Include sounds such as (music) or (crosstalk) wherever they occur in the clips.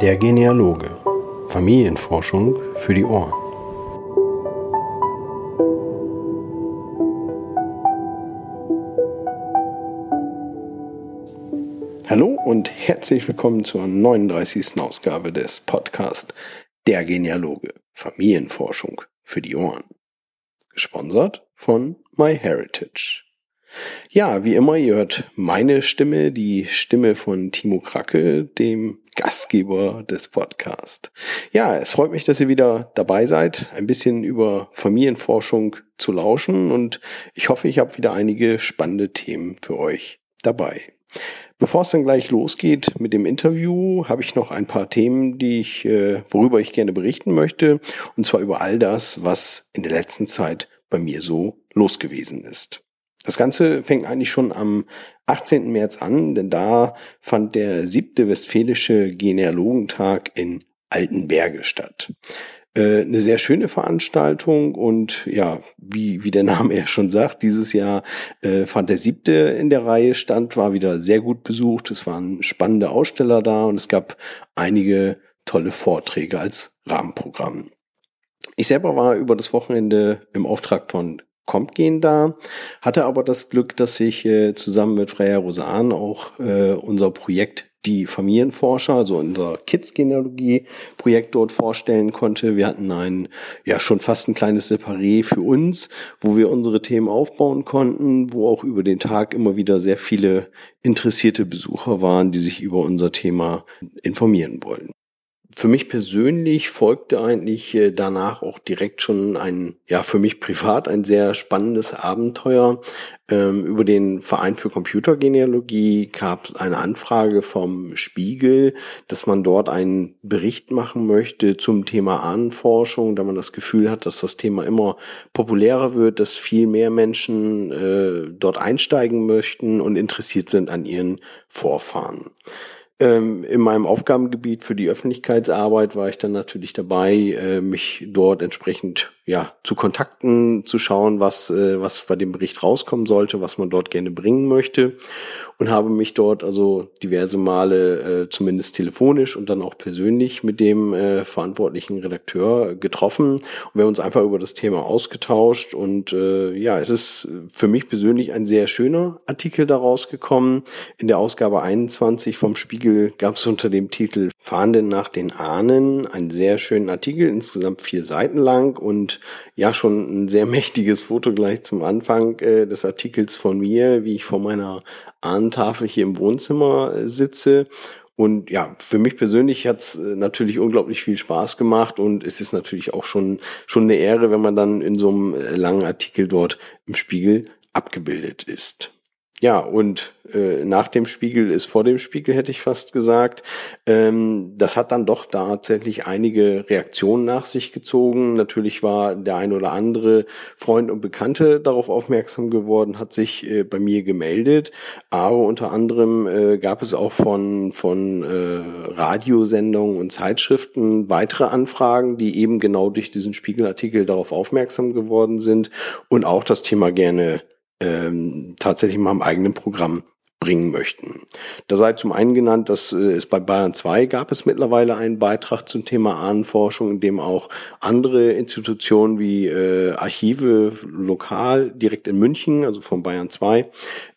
Der Genealoge. Familienforschung für die Ohren. Hallo und herzlich willkommen zur 39. Ausgabe des Podcasts Der Genealoge. Familienforschung für die Ohren. Gesponsert von MyHeritage. Ja, wie immer, ihr hört meine Stimme, die Stimme von Timo Kracke, dem Gastgeber des Podcasts. Ja, es freut mich, dass ihr wieder dabei seid, ein bisschen über Familienforschung zu lauschen und ich hoffe, ich habe wieder einige spannende Themen für euch dabei. Bevor es dann gleich losgeht mit dem Interview, habe ich noch ein paar Themen, die ich, äh, worüber ich gerne berichten möchte, und zwar über all das, was in der letzten Zeit bei mir so los gewesen ist. Das Ganze fängt eigentlich schon am 18. März an, denn da fand der siebte Westfälische Genealogentag in Altenberge statt. Äh, eine sehr schöne Veranstaltung und ja, wie, wie der Name (laughs) ja schon sagt, dieses Jahr äh, fand der siebte in der Reihe stand, war wieder sehr gut besucht. Es waren spannende Aussteller da und es gab einige tolle Vorträge als Rahmenprogramm. Ich selber war über das Wochenende im Auftrag von kommt gehen da, hatte aber das Glück, dass ich äh, zusammen mit Freya Rosan auch äh, unser Projekt die Familienforscher, also unser Kids-Genealogie-Projekt dort vorstellen konnte. Wir hatten ein, ja, schon fast ein kleines Separé für uns, wo wir unsere Themen aufbauen konnten, wo auch über den Tag immer wieder sehr viele interessierte Besucher waren, die sich über unser Thema informieren wollen für mich persönlich folgte eigentlich äh, danach auch direkt schon ein, ja, für mich privat ein sehr spannendes Abenteuer. Ähm, über den Verein für Computergenealogie gab es eine Anfrage vom Spiegel, dass man dort einen Bericht machen möchte zum Thema Ahnenforschung, da man das Gefühl hat, dass das Thema immer populärer wird, dass viel mehr Menschen äh, dort einsteigen möchten und interessiert sind an ihren Vorfahren. Ähm, in meinem Aufgabengebiet für die Öffentlichkeitsarbeit war ich dann natürlich dabei, äh, mich dort entsprechend ja zu kontakten, zu schauen, was äh, was bei dem Bericht rauskommen sollte, was man dort gerne bringen möchte und habe mich dort also diverse Male äh, zumindest telefonisch und dann auch persönlich mit dem verantwortlichen Redakteur getroffen und wir haben uns einfach über das Thema ausgetauscht und ja, es ist für mich persönlich ein sehr schöner Artikel daraus gekommen. In der Ausgabe 21 vom Spiegel Artikel gab es unter dem Titel Fahnden nach den Ahnen einen sehr schönen Artikel, insgesamt vier Seiten lang und ja schon ein sehr (laughs) mächtiges Foto gleich zum Anfang äh, des Artikels von mir, wie ich vor meiner Ahnentafel hier im Wohnzimmer äh, sitze. Und ja, für mich persönlich hat's äh, natürlich unglaublich viel Spaß gemacht und es ist natürlich auch schon, schon eine Ehre, wenn man dann in so einem äh, langen Artikel dort im Spiegel abgebildet ist. Ja, und äh, nach dem Spiegel ist vor dem Spiegel, hätte ich fast gesagt. Ähm, das hat dann doch tatsächlich einige Reaktionen nach sich gezogen. Natürlich war der ein oder andere Freund und Bekannte darauf aufmerksam geworden, hat sich äh, bei mir gemeldet. Aber unter anderem äh, gab es auch von, von äh, Radiosendungen und Zeitschriften weitere Anfragen, die eben genau durch diesen Spiegelartikel darauf aufmerksam geworden sind und auch das Thema gerne ähm, tatsächlich mal im eigenen Programm bringen möchten. Da sei zum einen genannt, dass äh, es bei Bayern 2 gab es mittlerweile einen Beitrag zum Thema Ahnenforschung, in dem auch andere Institutionen wie äh, Archive lokal direkt in München, also von Bayern 2,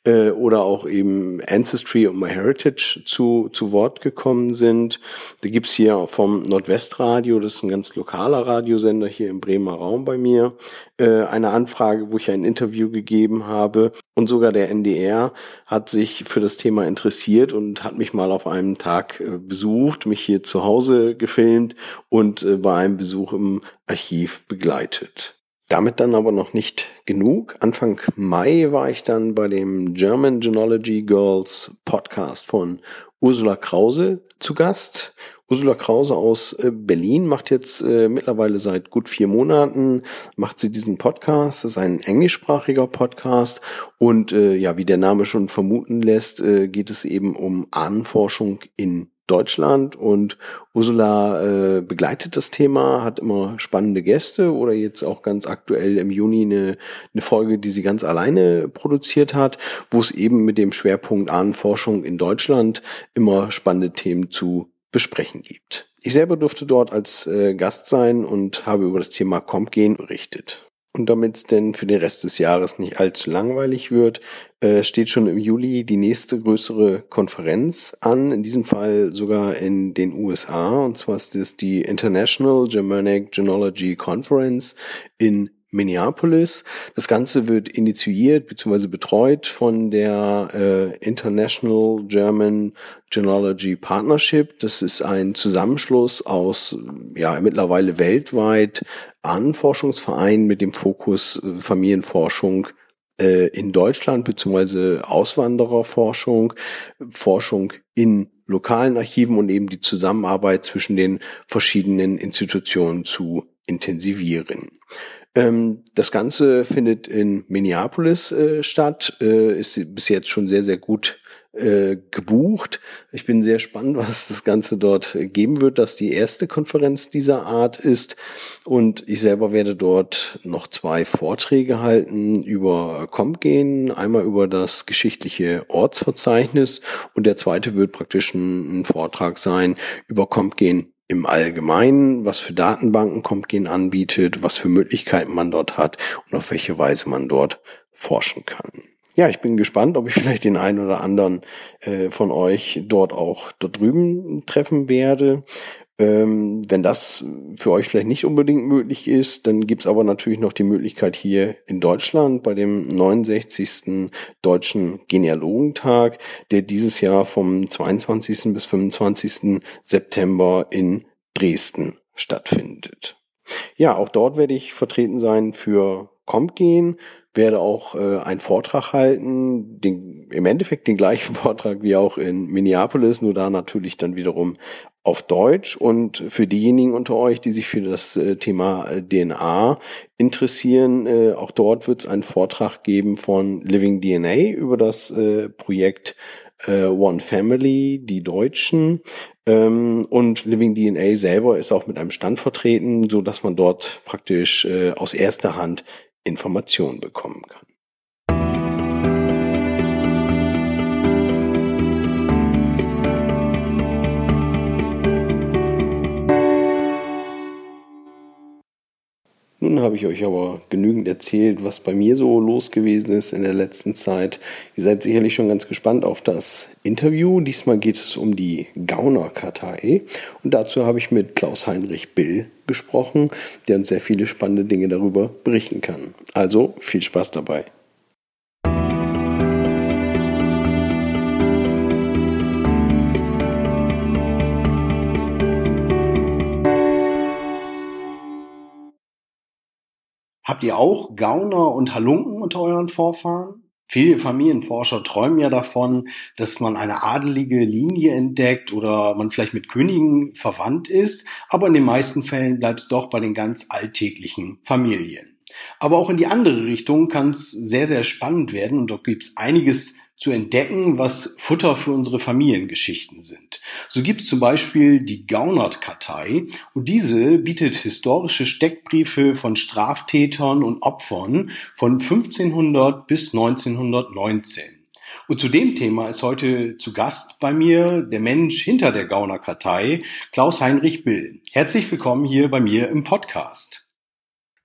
äh, oder auch eben Ancestry und MyHeritage zu, zu Wort gekommen sind. Da gibt's hier vom Nordwestradio, das ist ein ganz lokaler Radiosender hier im Bremer Raum bei mir, äh, eine Anfrage, wo ich ein Interview gegeben habe. Und sogar der NDR hat sich für das Thema interessiert und hat mich mal auf einem Tag äh, besucht, mich hier zu Hause gefilmt und äh, bei einem Besuch im Archiv begleitet. Damit dann aber noch nicht genug. Anfang Mai war ich dann bei dem German Genealogy Girls Podcast von Ursula Krause zu Gast. Ursula Krause aus äh, Berlin macht jetzt äh, mittlerweile seit gut vier Monaten, macht sie diesen Podcast. Das ist ein englischsprachiger Podcast. Und äh, ja, wie der Name schon vermuten lässt, äh, geht es eben um Ahnenforschung in Deutschland und Ursula äh, begleitet das Thema, hat immer spannende Gäste oder jetzt auch ganz aktuell im Juni eine, eine Folge, die sie ganz alleine produziert hat, wo es eben mit dem Schwerpunkt Ahnenforschung in Deutschland immer spannende Themen zu besprechen gibt. Ich selber durfte dort als äh, Gast sein und habe über das Thema Compgen berichtet. Und damit es denn für den Rest des Jahres nicht allzu langweilig wird, äh, steht schon im Juli die nächste größere Konferenz an, in diesem Fall sogar in den USA. Und zwar ist es die International Germanic Genealogy Conference in Minneapolis. Das Ganze wird initiiert bzw. betreut von der äh, International German Genealogy Partnership. Das ist ein Zusammenschluss aus ja mittlerweile weltweit Ahnenforschungsvereinen mit dem Fokus äh, Familienforschung äh, in Deutschland bzw. Auswandererforschung, Forschung in lokalen Archiven und eben die Zusammenarbeit zwischen den verschiedenen Institutionen zu intensivieren. Ähm, das Ganze findet in Minneapolis äh, statt, äh, ist bis jetzt schon sehr, sehr gut äh, gebucht. Ich bin sehr spannend, (laughs) was das Ganze dort geben wird, dass die erste Konferenz dieser Art ist. Und ich selber werde dort noch zwei Vorträge halten über Compgen, einmal über das geschichtliche Ortsverzeichnis und der zweite wird praktisch ein, ein Vortrag sein über Compgen im Allgemeinen, was für Datenbanken CompGen anbietet, was für Möglichkeiten man dort hat und auf welche Weise man dort forschen kann. Ja, ich bin gespannt, ob ich (laughs) vielleicht den einen oder anderen äh, von euch dort auch dort drüben treffen werde. Ähm, wenn das für euch vielleicht nicht unbedingt möglich ist, dann gibt's aber natürlich noch die Möglichkeit hier in Deutschland bei dem 69. Deutschen Genealogentag, der dieses Jahr vom 22. bis 25. September in Dresden stattfindet. Ja, auch dort werde ich vertreten sein für Compgen, werde auch äh, einen Vortrag halten, den, im Endeffekt den gleichen (laughs) Vortrag wie auch in Minneapolis, nur da natürlich dann wiederum auf Deutsch. Und für diejenigen unter euch, die sich für das äh, Thema äh, DNA interessieren, äh, auch dort wird es einen Vortrag geben von Living DNA über das äh, Projekt äh, One Family, die Deutschen. Ähm, und Living DNA selber ist auch mit einem Stand vertreten, so dass man dort praktisch äh, aus erster Hand Informationen bekommen kann. Nun habe ich euch aber genügend erzählt, was bei mir so los gewesen ist in der letzten Zeit. Ihr seid sicherlich schon ganz gespannt auf das Interview. Diesmal geht es um die Gaunerkartei. Und dazu habe ich mit Klaus-Heinrich Bill gesprochen, der uns sehr viele spannende Dinge darüber berichten kann. Also viel Spaß dabei. Habt ihr auch Gauner und Halunken unter euren Vorfahren? Viele Familienforscher träumen ja davon, dass man eine adelige Linie entdeckt oder man vielleicht mit Königen verwandt ist, aber in den meisten Fällen bleibt es doch bei den ganz alltäglichen Familien. Aber auch in die andere Richtung kann es sehr, sehr spannend werden und dort gibt es einiges zu entdecken, was Futter für unsere Familiengeschichten sind. So gibt es zum Beispiel die Gaunert-Kartei und diese bietet historische Steckbriefe von Straftätern und Opfern von 1500 bis 1919. Und zu dem Thema ist heute zu Gast bei mir der Mensch hinter der Gauner-Kartei, Klaus-Heinrich Bill. Herzlich willkommen hier bei mir im Podcast.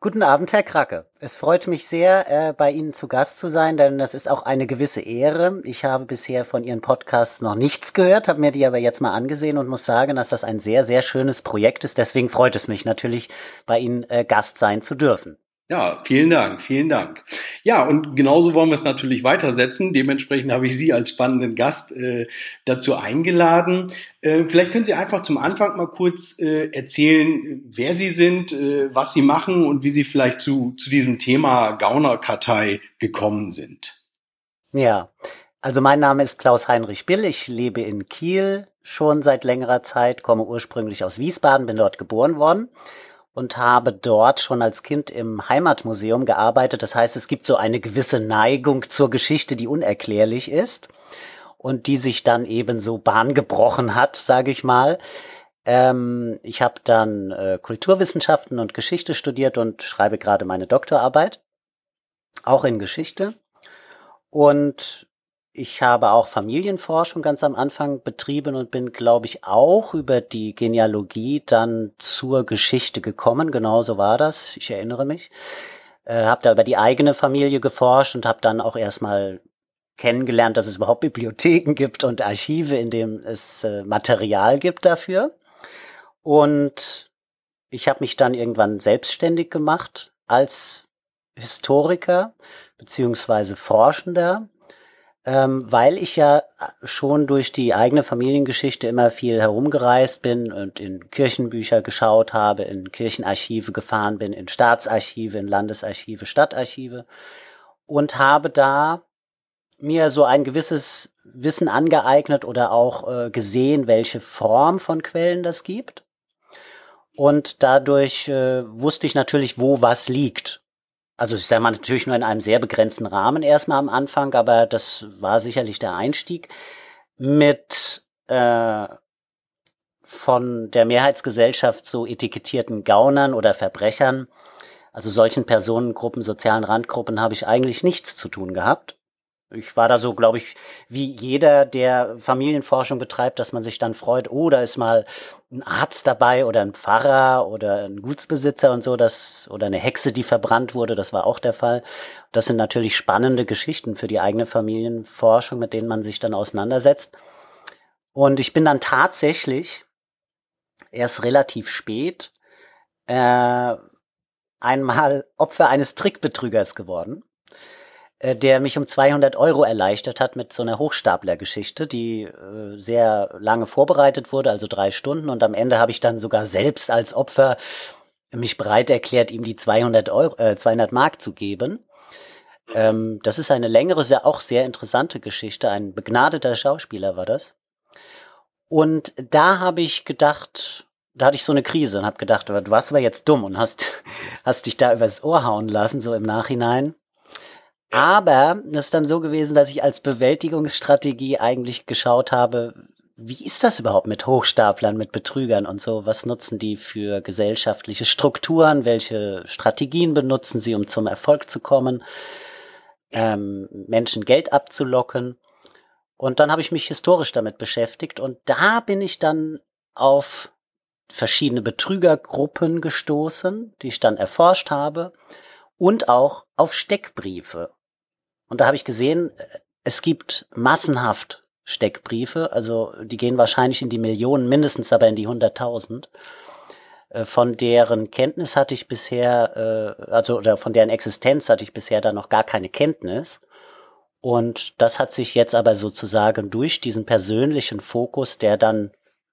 Guten Abend, Herr Kracke. Es freut mich sehr, äh, bei Ihnen zu Gast zu sein, denn das ist auch eine gewisse Ehre. Ich habe bisher von Ihren Podcasts noch nichts gehört, habe mir die aber jetzt mal angesehen und muss sagen, dass das ein sehr, sehr schönes Projekt ist. Deswegen freut es mich natürlich, bei Ihnen äh, Gast sein zu dürfen. Ja, vielen Dank, vielen Dank. Ja, und genauso wollen wir es natürlich weitersetzen. Dementsprechend habe ich Sie als spannenden Gast äh, dazu eingeladen. Äh, vielleicht können Sie einfach zum Anfang mal kurz äh, erzählen, wer Sie sind, äh, was Sie machen und wie Sie vielleicht zu, zu diesem Thema Gaunerkartei gekommen sind. Ja, also mein Name ist Klaus-Heinrich Bill. Ich lebe in Kiel schon seit längerer Zeit, komme ursprünglich aus Wiesbaden, bin dort geboren worden und habe dort schon als Kind im Heimatmuseum gearbeitet. Das heißt, es gibt so eine gewisse Neigung zur Geschichte, die unerklärlich ist und die sich dann eben so Bahn gebrochen hat, sage ich mal. Ähm, ich habe dann äh, Kulturwissenschaften und Geschichte studiert und schreibe gerade meine Doktorarbeit, auch in Geschichte. Und ich habe auch Familienforschung ganz am Anfang betrieben und bin, glaube ich, auch über die Genealogie dann zur Geschichte gekommen. Genauso war das. Ich erinnere mich. Äh, habe da über die eigene Familie geforscht und habe dann auch erstmal kennengelernt, dass es überhaupt Bibliotheken gibt und Archive, in denen es äh, Material gibt dafür. Und ich habe mich dann irgendwann selbstständig gemacht als Historiker beziehungsweise Forschender ähm, weil ich ja schon durch die eigene Familiengeschichte immer viel herumgereist bin und in Kirchenbücher geschaut habe, in Kirchenarchive gefahren bin, in Staatsarchive, in Landesarchive, Stadtarchive und habe da mir so ein gewisses Wissen angeeignet oder auch äh, gesehen, welche Form von Quellen das gibt. Und dadurch äh, wusste ich natürlich, wo was liegt also ich sage mal natürlich nur in einem sehr begrenzten Rahmen erstmal am Anfang, aber das war sicherlich der Einstieg mit äh, von der Mehrheitsgesellschaft so etikettierten Gaunern oder Verbrechern, also solchen Personengruppen, sozialen Randgruppen, habe ich eigentlich nichts zu tun gehabt. Ich war da so, glaube ich, wie jeder, der Familienforschung betreibt, dass man sich dann freut, oh, da ist mal ein Arzt dabei oder ein Pfarrer oder ein Gutsbesitzer und so, das, oder eine Hexe, die verbrannt wurde, das war auch der Fall. Das sind natürlich spannende Geschichten für die eigene Familienforschung, mit denen man sich dann auseinandersetzt. Und ich bin dann tatsächlich erst relativ spät äh, einmal Opfer eines Trickbetrügers geworden. Äh, der mich um 200 Euro erleichtert hat mit so einer Hochstapler-Geschichte, die äh, sehr lange vorbereitet wurde, also drei Stunden. Und am Ende habe ich dann sogar selbst als Opfer mich bereit erklärt, ihm die 200 Euro, äh, 200 Mark zu geben. Ähm, das ist eine längere, sehr, auch sehr interessante Geschichte. Ein begnadeter Schauspieler war das. Und da habe ich gedacht, da hatte ich so eine Krise und habe gedacht, du warst aber jetzt dumm und hast, (laughs) hast dich da übers Ohr hauen lassen, so im Nachhinein. Aber es ist dann so gewesen, dass ich als Bewältigungsstrategie eigentlich geschaut habe, wie ist das überhaupt mit Hochstaplern, mit Betrügern und so? Was nutzen die für gesellschaftliche Strukturen? Welche Strategien benutzen sie, um zum Erfolg zu kommen? Ähm, Menschen Geld abzulocken. Und dann habe ich mich historisch damit beschäftigt und da bin ich dann auf verschiedene Betrügergruppen gestoßen, die ich dann erforscht habe und auch auf Steckbriefe. Und da habe ich gesehen, es gibt massenhaft Steckbriefe, also die gehen wahrscheinlich in die Millionen, mindestens aber in die hunderttausend. Äh, von deren Kenntnis hatte ich bisher, äh, also oder von deren Existenz hatte ich bisher da noch gar keine Kenntnis. Und das hat sich jetzt aber sozusagen durch diesen persönlichen Fokus, der dann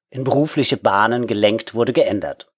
in berufliche Bahnen gelenkt wurde, geändert.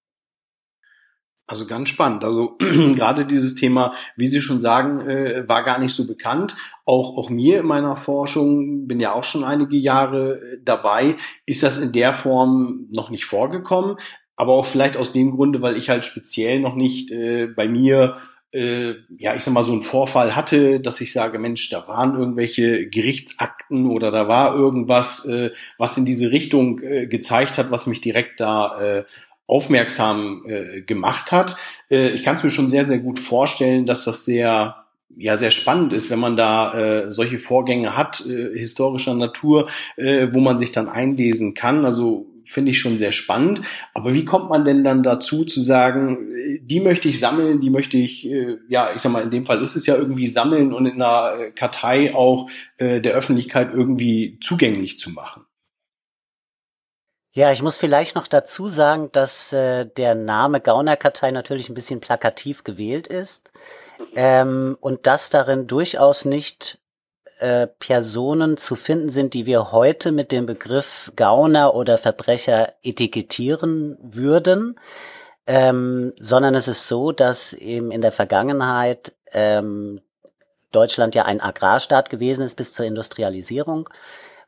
Also ganz spannend. Also (clears throat) gerade dieses Thema, wie Sie schon sagen, äh, war gar nicht so bekannt. Auch, auch mir in meiner Forschung, bin ja auch schon einige Jahre äh, dabei, ist das in der Form noch nicht vorgekommen. Aber auch vielleicht aus dem Grunde, weil ich halt speziell noch nicht äh, bei mir äh, ja, ich sag mal, so einen Vorfall hatte, dass ich sage, Mensch, da waren irgendwelche Gerichtsakten oder da war irgendwas, äh, was in diese Richtung gezeigt hat, was mich direkt da aufmerksam äh, gemacht hat. Äh, ich kann es mir schon sehr, sehr gut vorstellen, dass das sehr ja sehr spannend ist, wenn man da äh, solche Vorgänge hat, äh, historischer Natur, äh, wo man sich dann einlesen kann. Also finde ich schon sehr spannend. Aber wie kommt man denn dann dazu zu sagen, äh, die möchte ich sammeln, die möchte ich, äh, ja, ich sag mal, in dem Fall ist es ja irgendwie sammeln und in einer äh, Kartei auch äh, der Öffentlichkeit irgendwie zugänglich zu machen? Ja, ich muss vielleicht noch dazu sagen, dass äh, der Name Gaunerkartei natürlich ein bisschen plakativ gewählt ist ähm, und dass darin durchaus nicht äh, Personen zu finden sind, die wir heute mit dem Begriff Gauner oder Verbrecher etikettieren würden, ähm, sondern es ist so, dass eben in der Vergangenheit ähm, Deutschland ja ein Agrarstaat gewesen ist bis zur Industrialisierung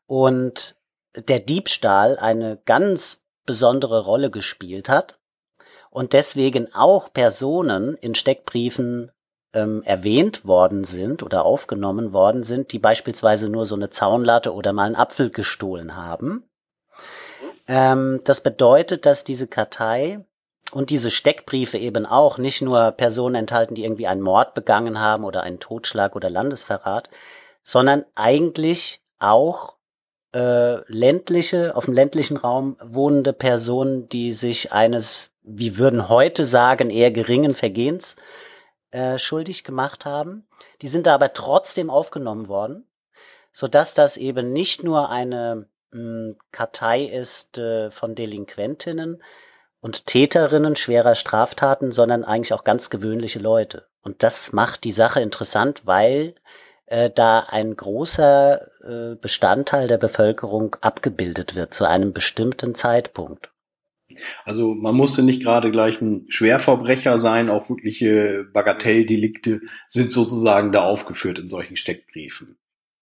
und der Diebstahl eine ganz besondere Rolle gespielt hat und deswegen auch Personen in Steckbriefen ähm, erwähnt worden sind oder aufgenommen worden sind, die beispielsweise nur so eine Zaunlatte oder mal einen Apfel gestohlen haben. Ähm, das bedeutet, dass diese Kartei und diese Steckbriefe eben auch nicht nur Personen enthalten, die irgendwie einen Mord begangen haben oder einen Totschlag oder Landesverrat, sondern eigentlich auch äh, ländliche, auf dem ländlichen Raum wohnende Personen, die sich eines, wie würden heute sagen, eher geringen Vergehens äh, schuldig gemacht haben. Die sind aber trotzdem aufgenommen worden, so dass das eben nicht nur eine mh, hm, Kartei ist äh, von Delinquentinnen und Täterinnen schwerer Straftaten, sondern eigentlich auch ganz gewöhnliche Leute. Und das macht die Sache interessant, weil äh, da ein großer äh, Bestandteil der Bevölkerung abgebildet wird zu einem bestimmten Zeitpunkt. Also man musste nicht gerade gleich ein Schwerverbrecher sein, auch wirkliche Bagatelldelikte sind sozusagen da aufgeführt in solchen Steckbriefen.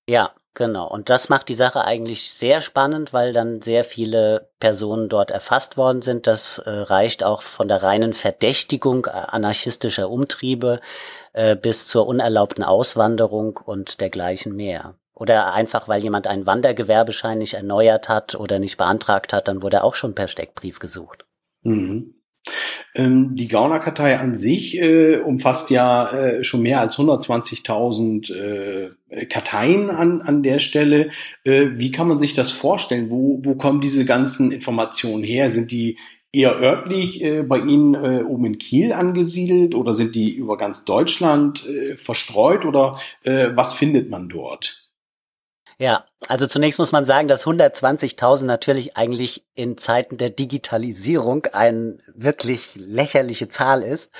Ja, genau. Und das macht die Sache eigentlich sehr spannend, weil dann sehr viele Personen dort erfasst worden sind. Das äh, reicht auch von der reinen Verdächtigung anarchistischer Umtriebe äh, bis zur unerlaubten Auswanderung und dergleichen mehr. Oder einfach, weil jemand einen Wandergewerbeschein nicht erneuert hat oder nicht beantragt hat, dann wurde auch schon per Steckbrief gesucht. Mhm. Ähm, die Gaunerkartei an sich äh, umfasst ja äh, schon mehr als 120.000 äh, Karteien an, an der Stelle. Äh, wie kann man sich das vorstellen? Wo, wo kommen diese ganzen Informationen her? Sind die eher örtlich äh, bei Ihnen äh, oben in Kiel angesiedelt oder sind die über ganz Deutschland äh, verstreut oder äh, was findet man dort? Ja, also zunächst muss man sagen, dass 120.000 natürlich eigentlich in Zeiten der Digitalisierung eine wirklich lächerliche Zahl ist.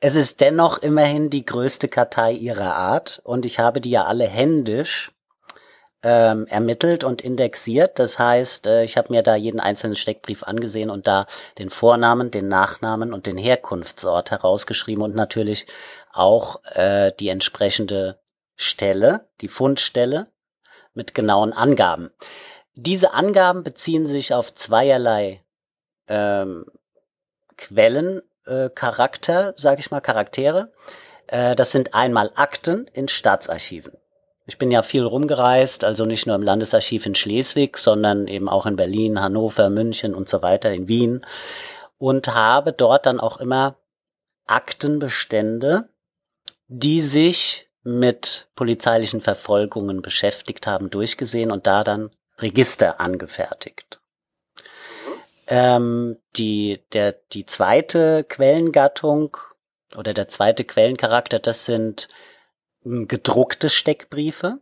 Es ist dennoch immerhin die größte Kartei ihrer Art und ich habe die ja alle händisch ähm, ermittelt und indexiert. Das heißt, äh, ich habe mir da jeden einzelnen Steckbrief angesehen und da den Vornamen, den Nachnamen und den Herkunftsort herausgeschrieben und natürlich auch äh, die entsprechende Stelle, die Fundstelle mit genauen Angaben. Diese Angaben beziehen sich auf zweierlei ähm, Quellen, äh, Charakter, sage ich mal, Charaktere. Äh, das sind einmal Akten in Staatsarchiven. Ich bin ja viel rumgereist, also nicht nur im Landesarchiv in Schleswig, sondern eben auch in Berlin, Hannover, München und so weiter, in Wien und habe dort dann auch immer Aktenbestände, die sich mit polizeilichen Verfolgungen beschäftigt haben, durchgesehen und da dann Register angefertigt. Ähm, die, der, die zweite Quellengattung oder der zweite Quellencharakter, das sind gedruckte Steckbriefe.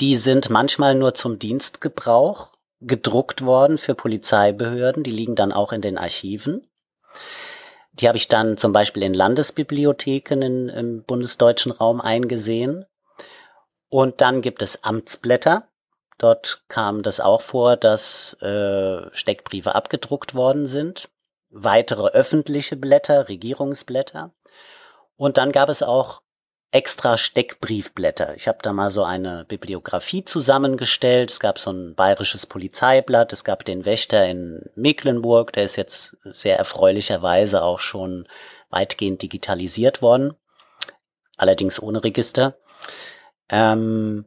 Die sind manchmal nur zum Dienstgebrauch gedruckt worden für Polizeibehörden. Die liegen dann auch in den Archiven. Die habe ich dann zum Beispiel in Landesbibliotheken in, im bundesdeutschen Raum eingesehen. Und dann gibt es Amtsblätter. Dort kam das auch vor, dass äh, Steckbriefe abgedruckt worden sind. Weitere öffentliche Blätter, Regierungsblätter. Und dann gab es auch extra Steckbriefblätter. Ich habe da mal so eine Bibliografie zusammengestellt. Es gab so ein bayerisches Polizeiblatt, es gab den Wächter in Mecklenburg, der ist jetzt sehr erfreulicherweise auch schon weitgehend digitalisiert worden, allerdings ohne Register. Ähm,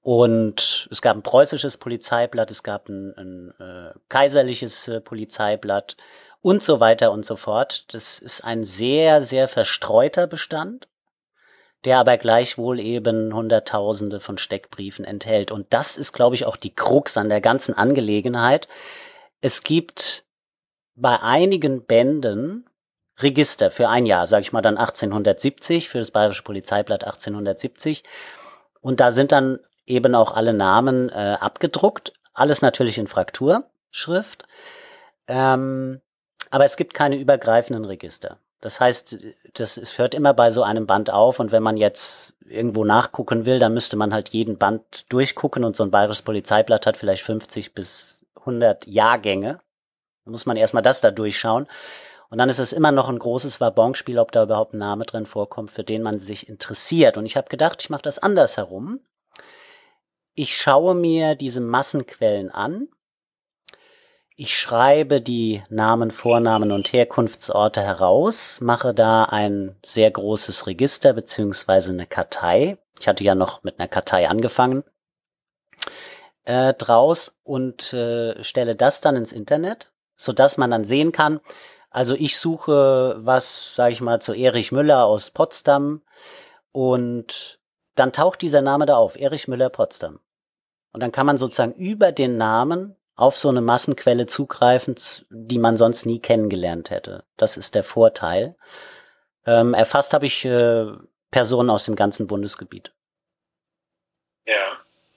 und es gab ein preußisches Polizeiblatt, es gab ein, ein äh, kaiserliches äh, Polizeiblatt und so weiter und so fort. Das ist ein sehr, sehr verstreuter Bestand der aber gleichwohl eben Hunderttausende von Steckbriefen enthält. Und das ist, glaube ich, auch die Krux an der ganzen Angelegenheit. Es gibt bei einigen Bänden Register für ein Jahr, sage ich mal dann 1870, für das Bayerische Polizeiblatt 1870. Und da sind dann eben auch alle Namen äh, abgedruckt, alles natürlich in Frakturschrift. Ähm, aber es gibt keine übergreifenden Register. Das heißt, das es hört immer bei so einem Band auf und wenn man jetzt irgendwo nachgucken will, dann müsste man halt jeden Band durchgucken und so ein bayerisches Polizeiblatt hat vielleicht 50 bis 100 Jahrgänge. Da muss man erstmal das da durchschauen. Und dann ist es immer noch ein großes Wabonspiel, ob da überhaupt ein Name drin vorkommt, für den man sich interessiert. Und ich habe gedacht, ich mache das andersherum. Ich schaue mir diese Massenquellen an ich schreibe die Namen, Vornamen und Herkunftsorte heraus, mache da ein sehr großes Register beziehungsweise eine Kartei. Ich hatte ja noch mit einer Kartei angefangen äh, draus und äh, stelle das dann ins Internet, so dass man dann sehen kann. Also ich suche was, sage ich mal, zu Erich Müller aus Potsdam und dann taucht dieser Name da auf, Erich Müller-Potsdam. Und dann kann man sozusagen über den Namen auf so eine Massenquelle zugreifen, die man sonst nie kennengelernt hätte. Das ist der Vorteil. Ähm, erfasst habe ich äh, Personen aus dem ganzen Bundesgebiet. Ja.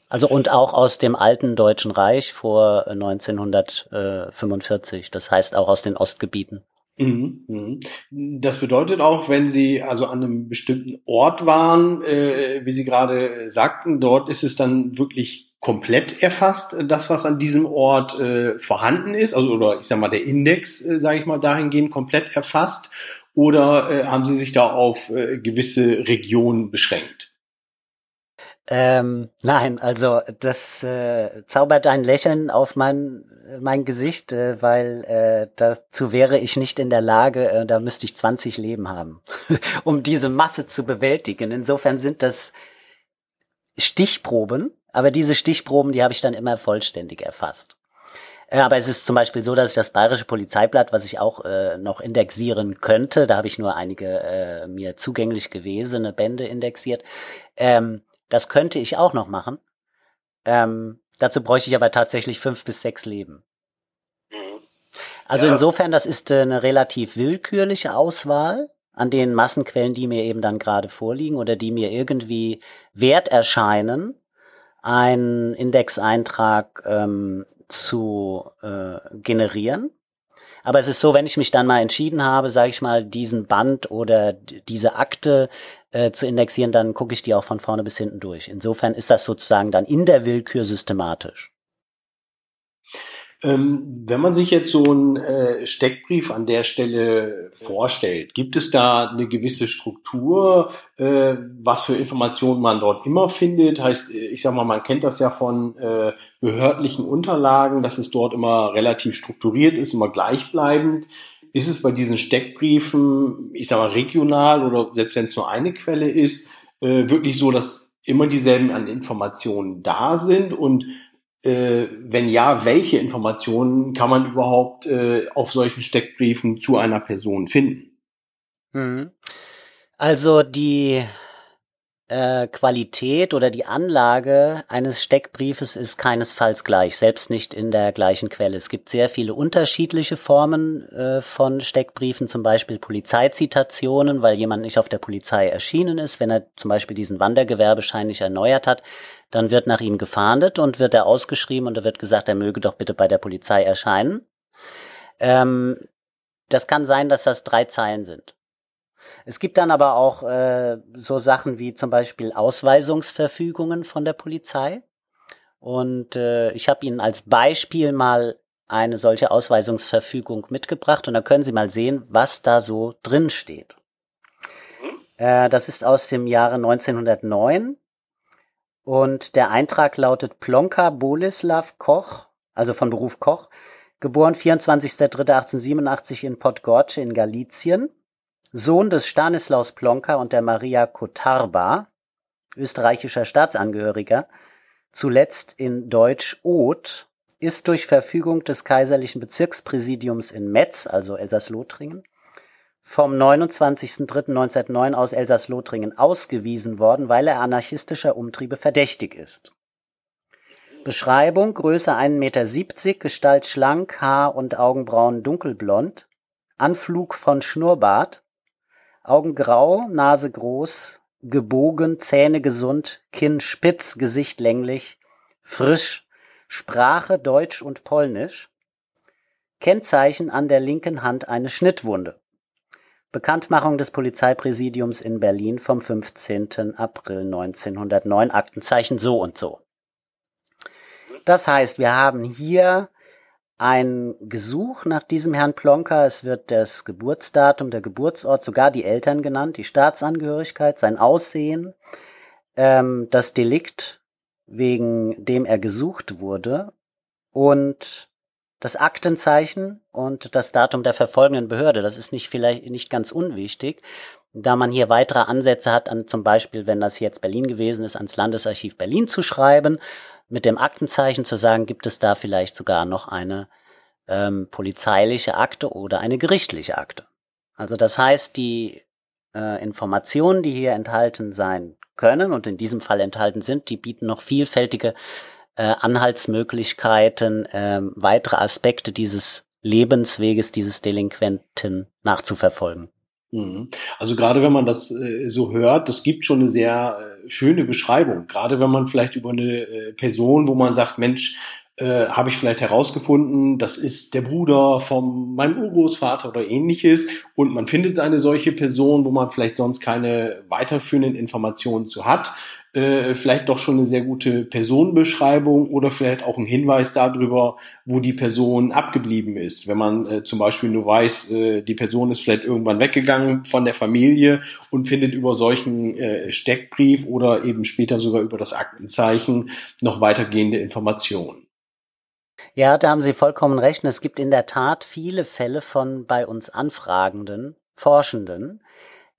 Also und auch aus dem alten Deutschen Reich vor 1945, das heißt auch aus den Ostgebieten. Mhm, mhm. Das bedeutet auch, wenn Sie also an einem bestimmten Ort waren, äh, wie Sie gerade sagten, dort ist es dann wirklich komplett erfasst, das was an diesem Ort äh, vorhanden ist, also oder ich sag mal der Index, äh, sage ich mal dahingehend komplett erfasst, oder äh, haben Sie sich da auf äh, gewisse Regionen beschränkt? Ähm, nein, also das äh, zaubert ein Lächeln auf mein, mein Gesicht, äh, weil äh, dazu wäre ich nicht in der Lage, äh, da müsste ich 20 Leben haben, (laughs) um diese Masse zu bewältigen. Insofern sind das Stichproben, aber diese Stichproben, die habe ich dann immer vollständig erfasst. Äh, aber es ist zum Beispiel so, dass ich das Bayerische Polizeiblatt, was ich auch äh, noch indexieren könnte, da habe ich nur einige äh, mir zugänglich gewesene Bände indexiert, ähm, das könnte ich auch noch machen. Ähm, dazu bräuchte ich aber tatsächlich fünf bis sechs Leben. Mhm. Also ja. insofern, das ist äh, eine relativ willkürliche Auswahl an den Massenquellen, die mir eben dann gerade vorliegen oder die mir irgendwie wert erscheinen, einen Indexeintrag ähm, zu äh, generieren. Aber es ist so, wenn ich mich dann mal entschieden habe, sage ich mal, diesen Band oder diese Akte äh, zu indexieren, dann gucke ich die auch von vorne bis hinten durch. Insofern ist das sozusagen dann in der Willkür systematisch. Ähm, wenn man sich jetzt so einen äh, Steckbrief an der Stelle vorstellt, gibt es da eine gewisse Struktur, äh, was für Informationen man dort immer findet? Heißt, ich sag mal, man kennt das ja von äh, behördlichen Unterlagen, dass es dort immer relativ strukturiert ist, immer gleichbleibend. Ist es bei diesen Steckbriefen, ich sag mal regional oder selbst wenn es nur eine Quelle ist, äh, wirklich so, dass immer dieselben an Informationen da sind und äh, wenn ja, welche Informationen kann man überhaupt äh, auf solchen Steckbriefen zu einer Person finden? Mhm. Also die äh, Qualität oder die Anlage eines Steckbriefes ist keinesfalls gleich, selbst nicht in der gleichen Quelle. Es gibt sehr viele unterschiedliche Formen äh, von Steckbriefen, zum Beispiel Polizeizitationen, weil jemand nicht auf der Polizei erschienen ist. Wenn er zum Beispiel diesen Wandergewerbeschein nicht erneuert hat, dann wird nach ihm gefahndet und wird er ausgeschrieben und da wird gesagt, er möge doch bitte bei der Polizei erscheinen. Ähm, das kann sein, dass das drei Zeilen sind. Es gibt dann aber auch äh, so Sachen wie zum Beispiel Ausweisungsverfügungen von der Polizei. Und äh, ich habe Ihnen als Beispiel mal eine solche Ausweisungsverfügung mitgebracht und da können Sie mal sehen, was da so drin steht. Mhm. Äh, das ist aus dem Jahre 1909 und der Eintrag lautet Plonka Bolislav Koch, also von Beruf Koch, geboren 24.03.1887 in Podgorce in Galizien Sohn des Stanislaus Plonka und der Maria Kotarba, österreichischer Staatsangehöriger, zuletzt in Deutsch Oth, ist durch Verfügung des kaiserlichen Bezirkspräsidiums in Metz, also Elsass-Lothringen, vom 29.03.1909 aus Elsass-Lothringen ausgewiesen worden, weil er anarchistischer Umtriebe verdächtig ist. Beschreibung Größe 1,70 Meter, Gestalt schlank, Haar und Augenbrauen dunkelblond, Anflug von Schnurrbart, Augen grau, Nase groß, gebogen, Zähne gesund, Kinn spitz, Gesicht länglich, frisch, Sprache Deutsch und Polnisch. Kennzeichen an der linken Hand eine Schnittwunde. Bekanntmachung des Polizeipräsidiums in Berlin vom 15. April 1909, Aktenzeichen so und so. Das heißt, wir haben hier ein Gesuch nach diesem Herrn Plonka. Es wird das Geburtsdatum, der Geburtsort, sogar die Eltern genannt, die Staatsangehörigkeit, sein Aussehen, ähm, das Delikt, wegen dem er gesucht wurde und das Aktenzeichen und das Datum der verfolgenden Behörde. Das ist nicht vielleicht nicht ganz unwichtig, da man hier weitere Ansätze hat, an zum Beispiel, wenn das jetzt Berlin gewesen ist, ans Landesarchiv Berlin zu schreiben mit dem Aktenzeichen zu sagen, gibt es da vielleicht sogar noch eine ähm, polizeiliche Akte oder eine gerichtliche Akte. Also das heißt, die äh, Informationen, die hier enthalten sein können und in diesem Fall enthalten sind, die bieten noch vielfältige äh, Anhaltsmöglichkeiten, äh, weitere Aspekte dieses Lebensweges dieses Delinquenten nachzuverfolgen. Mhm. Also gerade wenn man das äh, so hört, das gibt schon eine sehr äh, schöne Beschreibung. Gerade wenn man vielleicht über eine äh, Person, wo man sagt, Mensch, äh, habe ich vielleicht herausgefunden, das ist der Bruder von meinem Urgroßvater oder ähnliches und man findet eine solche Person, wo man vielleicht sonst keine weiterführenden Informationen zu hat, äh, vielleicht doch schon eine sehr gute Personenbeschreibung oder vielleicht auch ein Hinweis darüber, wo die Person abgeblieben ist. Wenn man äh, zum Beispiel nur weiß, äh, die Person ist vielleicht irgendwann weggegangen von der Familie und findet über solchen äh, Steckbrief oder eben später sogar über das Aktenzeichen noch weitergehende Informationen. Ja, da haben Sie vollkommen recht. Es gibt in der Tat viele Fälle von bei uns anfragenden Forschenden,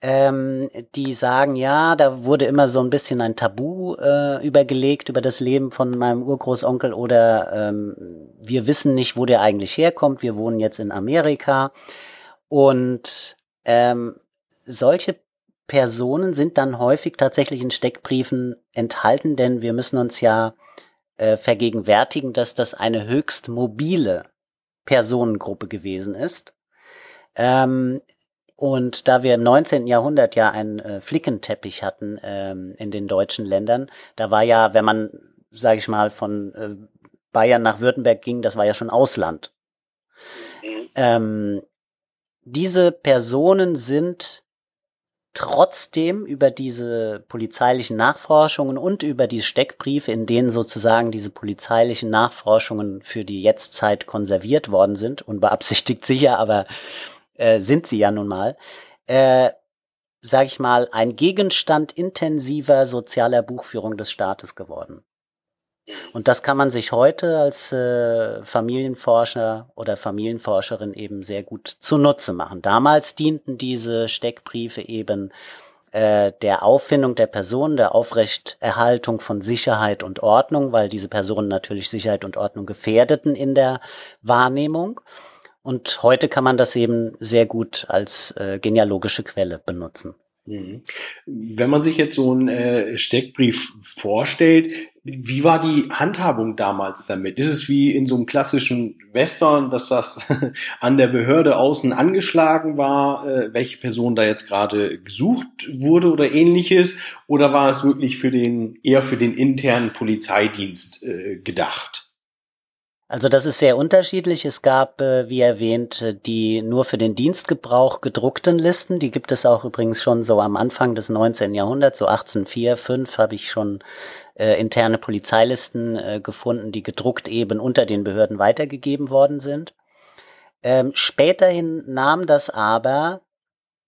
ähm, die sagen, ja, da wurde immer so ein bisschen ein Tabu äh, übergelegt über das Leben von meinem Urgroßonkel oder ähm, wir wissen nicht, wo der eigentlich herkommt. Wir wohnen jetzt in Amerika und ähm, solche Personen sind dann häufig tatsächlich in Steckbriefen enthalten, denn wir müssen uns ja äh, vergegenwärtigen, dass das eine höchst mobile Personengruppe gewesen ist. Ähm, und da wir im 19. Jahrhundert ja einen äh, Flickenteppich hatten ähm, in den deutschen Ländern, da war ja, wenn man, sage ich mal, von äh, Bayern nach Württemberg ging, das war ja schon Ausland. Mhm. Ähm, diese Personen sind trotzdem über diese polizeilichen Nachforschungen und über die Steckbriefe, in denen sozusagen diese polizeilichen Nachforschungen für die Jetztzeit konserviert worden sind, unbeabsichtigt sicher, aber äh, sind sie ja nun mal, äh, sag ich mal, ein Gegenstand intensiver sozialer Buchführung des Staates geworden. Und das kann man sich heute als äh, Familienforscher oder Familienforscherin eben sehr gut zunutze machen. Damals dienten diese Steckbriefe eben äh, der Auffindung der Person, der Aufrechterhaltung von Sicherheit und Ordnung, weil diese Personen natürlich Sicherheit und Ordnung gefährdeten in der Wahrnehmung. Und heute kann man das eben sehr gut als äh, genealogische Quelle benutzen. Mhm. Wenn man sich jetzt so einen äh, Steckbrief vorstellt, wie war die Handhabung damals damit? Ist es wie in so einem klassischen Western, dass das (laughs) an der Behörde außen angeschlagen war, äh, welche Person da jetzt gerade gesucht wurde oder ähnliches? Oder war es wirklich für den, eher für den internen Polizeidienst äh, gedacht? Also das ist sehr unterschiedlich. Es gab, äh, wie erwähnt, äh, die nur für den Dienstgebrauch gedruckten Listen. Die gibt es auch übrigens schon so am Anfang des 19. Jahrhunderts, so 1804, 5 habe ich schon äh, interne Polizeilisten äh, gefunden, die gedruckt eben unter den Behörden weitergegeben worden sind. Ähm, späterhin nahm das aber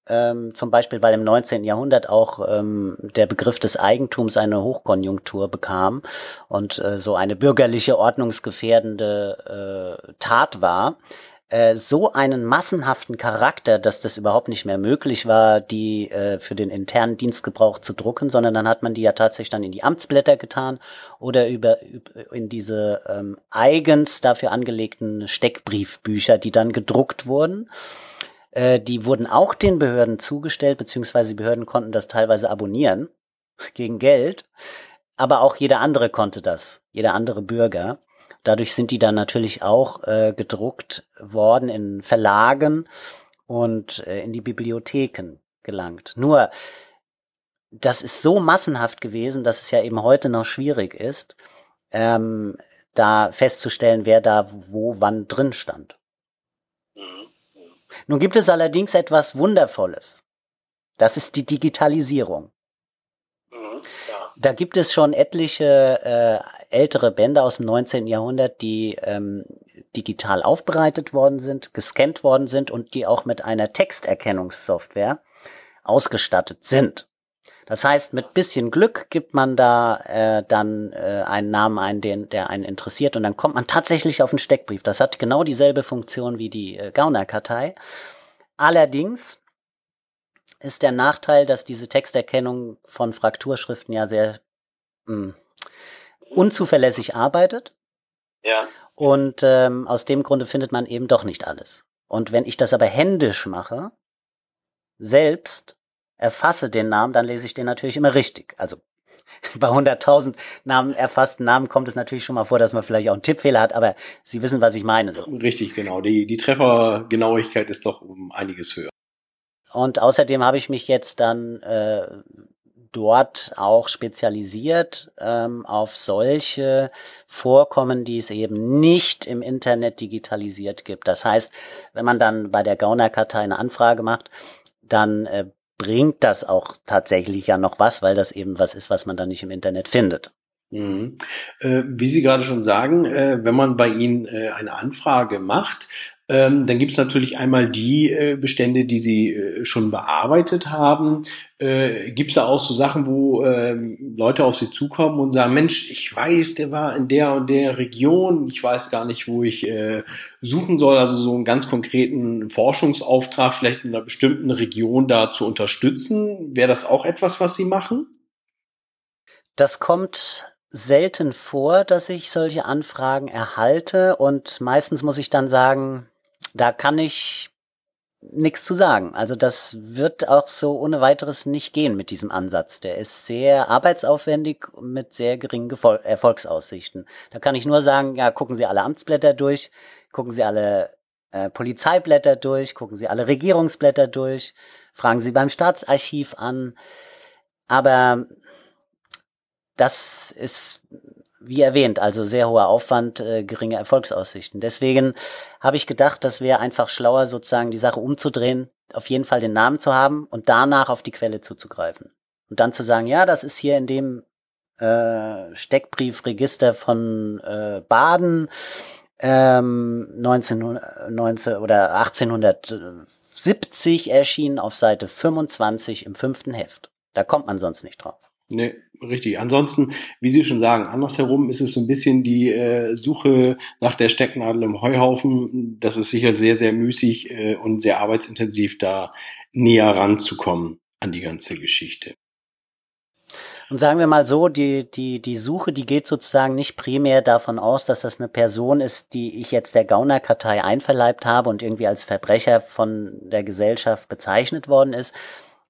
ähm, zum Beispiel, weil im 19. Jahrhundert auch ähm, der Begriff des Eigentums eine Hochkonjunktur bekam und äh, so eine bürgerliche, ordnungsgefährdende äh, Tat war, äh, so einen massenhaften Charakter, dass das überhaupt nicht mehr möglich war, die äh, für den internen Dienstgebrauch zu drucken, sondern dann hat man die ja tatsächlich dann in die Amtsblätter getan oder über, in diese ähm, eigens dafür angelegten Steckbriefbücher, die dann gedruckt wurden. Äh, die wurden auch den Behörden zugestellt, beziehungsweise die Behörden konnten das teilweise abonnieren (laughs) gegen Geld. Aber auch jeder andere konnte das, jeder andere Bürger. Dadurch sind die dann natürlich auch äh, gedruckt worden in Verlagen und äh, in die Bibliotheken gelangt. Nur, das ist so massenhaft gewesen, dass es ja eben heute noch schwierig ist, ähm, da festzustellen, wer da wo wann drin stand. Nun gibt es allerdings etwas Wundervolles. Das ist die Digitalisierung. Mhm, da gibt es schon etliche äh, ältere Bände aus dem 19. Jahrhundert, die ähm, digital aufbereitet worden sind, gescannt worden sind und die auch mit einer Texterkennungssoftware ausgestattet sind. Das heißt, mit bisschen Glück gibt man da äh, dann äh, einen Namen ein, den, der einen interessiert und dann kommt man tatsächlich auf einen Steckbrief. Das hat genau dieselbe Funktion wie die äh, Gaunerkartei. Allerdings ist der Nachteil, dass diese Texterkennung von Frakturschriften ja sehr mh, hm, unzuverlässig arbeitet. Ja. Und ähm, aus dem Grunde findet man eben doch nicht alles. Und wenn ich das aber händisch mache, selbst, erfasse den Namen, dann lese ich den natürlich immer richtig. Also (laughs) bei 100.000 Namen erfassten Namen kommt es natürlich schon mal vor, dass man vielleicht auch einen Tippfehler hat, aber Sie wissen, was ich meine. So. Richtig, genau. Die, die Treffergenauigkeit ist doch um einiges höher. Und außerdem habe ich mich jetzt dann äh, dort auch spezialisiert ähm, auf solche Vorkommen, die es eben nicht im Internet digitalisiert gibt. Das heißt, wenn man dann bei der Gaunerkartei eine Anfrage macht, dann äh, bringt das auch tatsächlich ja noch was, weil das eben was ist, was man dann nicht im Internet findet. Mhm. Äh, wie Sie gerade schon sagen, äh, wenn man bei Ihnen äh, eine Anfrage macht, ähm, dann gibt es natürlich einmal die äh, Bestände, die Sie äh, schon bearbeitet haben. Äh, gibt es da auch so Sachen, wo ähm, Leute auf Sie zukommen und sagen, Mensch, ich weiß, der war in der und der Region, ich weiß gar nicht, wo ich äh, suchen soll. Also so einen ganz konkreten Forschungsauftrag vielleicht in einer bestimmten Region da zu unterstützen. Wäre das auch etwas, was Sie machen? Das kommt selten vor, dass ich solche Anfragen erhalte und meistens muss ich dann sagen, da kann ich nichts zu sagen. Also das wird auch so ohne weiteres nicht gehen mit diesem Ansatz. Der ist sehr arbeitsaufwendig mit sehr geringen Gefol Erfolgsaussichten. Da kann ich nur sagen, ja, gucken Sie alle Amtsblätter durch, gucken Sie alle äh, Polizeiblätter durch, gucken Sie alle Regierungsblätter durch, fragen Sie beim Staatsarchiv an. Aber das ist wie erwähnt, also sehr hoher Aufwand, äh, geringe Erfolgsaussichten. Deswegen habe ich gedacht, das wäre einfach schlauer, sozusagen die Sache umzudrehen, auf jeden Fall den Namen zu haben und danach auf die Quelle zuzugreifen. Und dann zu sagen, ja, das ist hier in dem äh, Steckbriefregister von äh, Baden ähm, 19, 19 oder 1870 erschienen auf Seite 25 im fünften Heft. Da kommt man sonst nicht drauf. Nee, richtig. Ansonsten, wie Sie schon sagen, andersherum ist es so ein bisschen die äh, Suche nach der Stecknadel im Heuhaufen. Das ist sicher sehr, sehr müßig äh, und sehr arbeitsintensiv, da näher ranzukommen an die ganze Geschichte. Und sagen wir mal so, die, die, die Suche, die geht sozusagen nicht primär davon aus, dass das eine Person ist, die ich jetzt der Gaunerkartei einverleibt habe und irgendwie als Verbrecher von der Gesellschaft bezeichnet worden ist,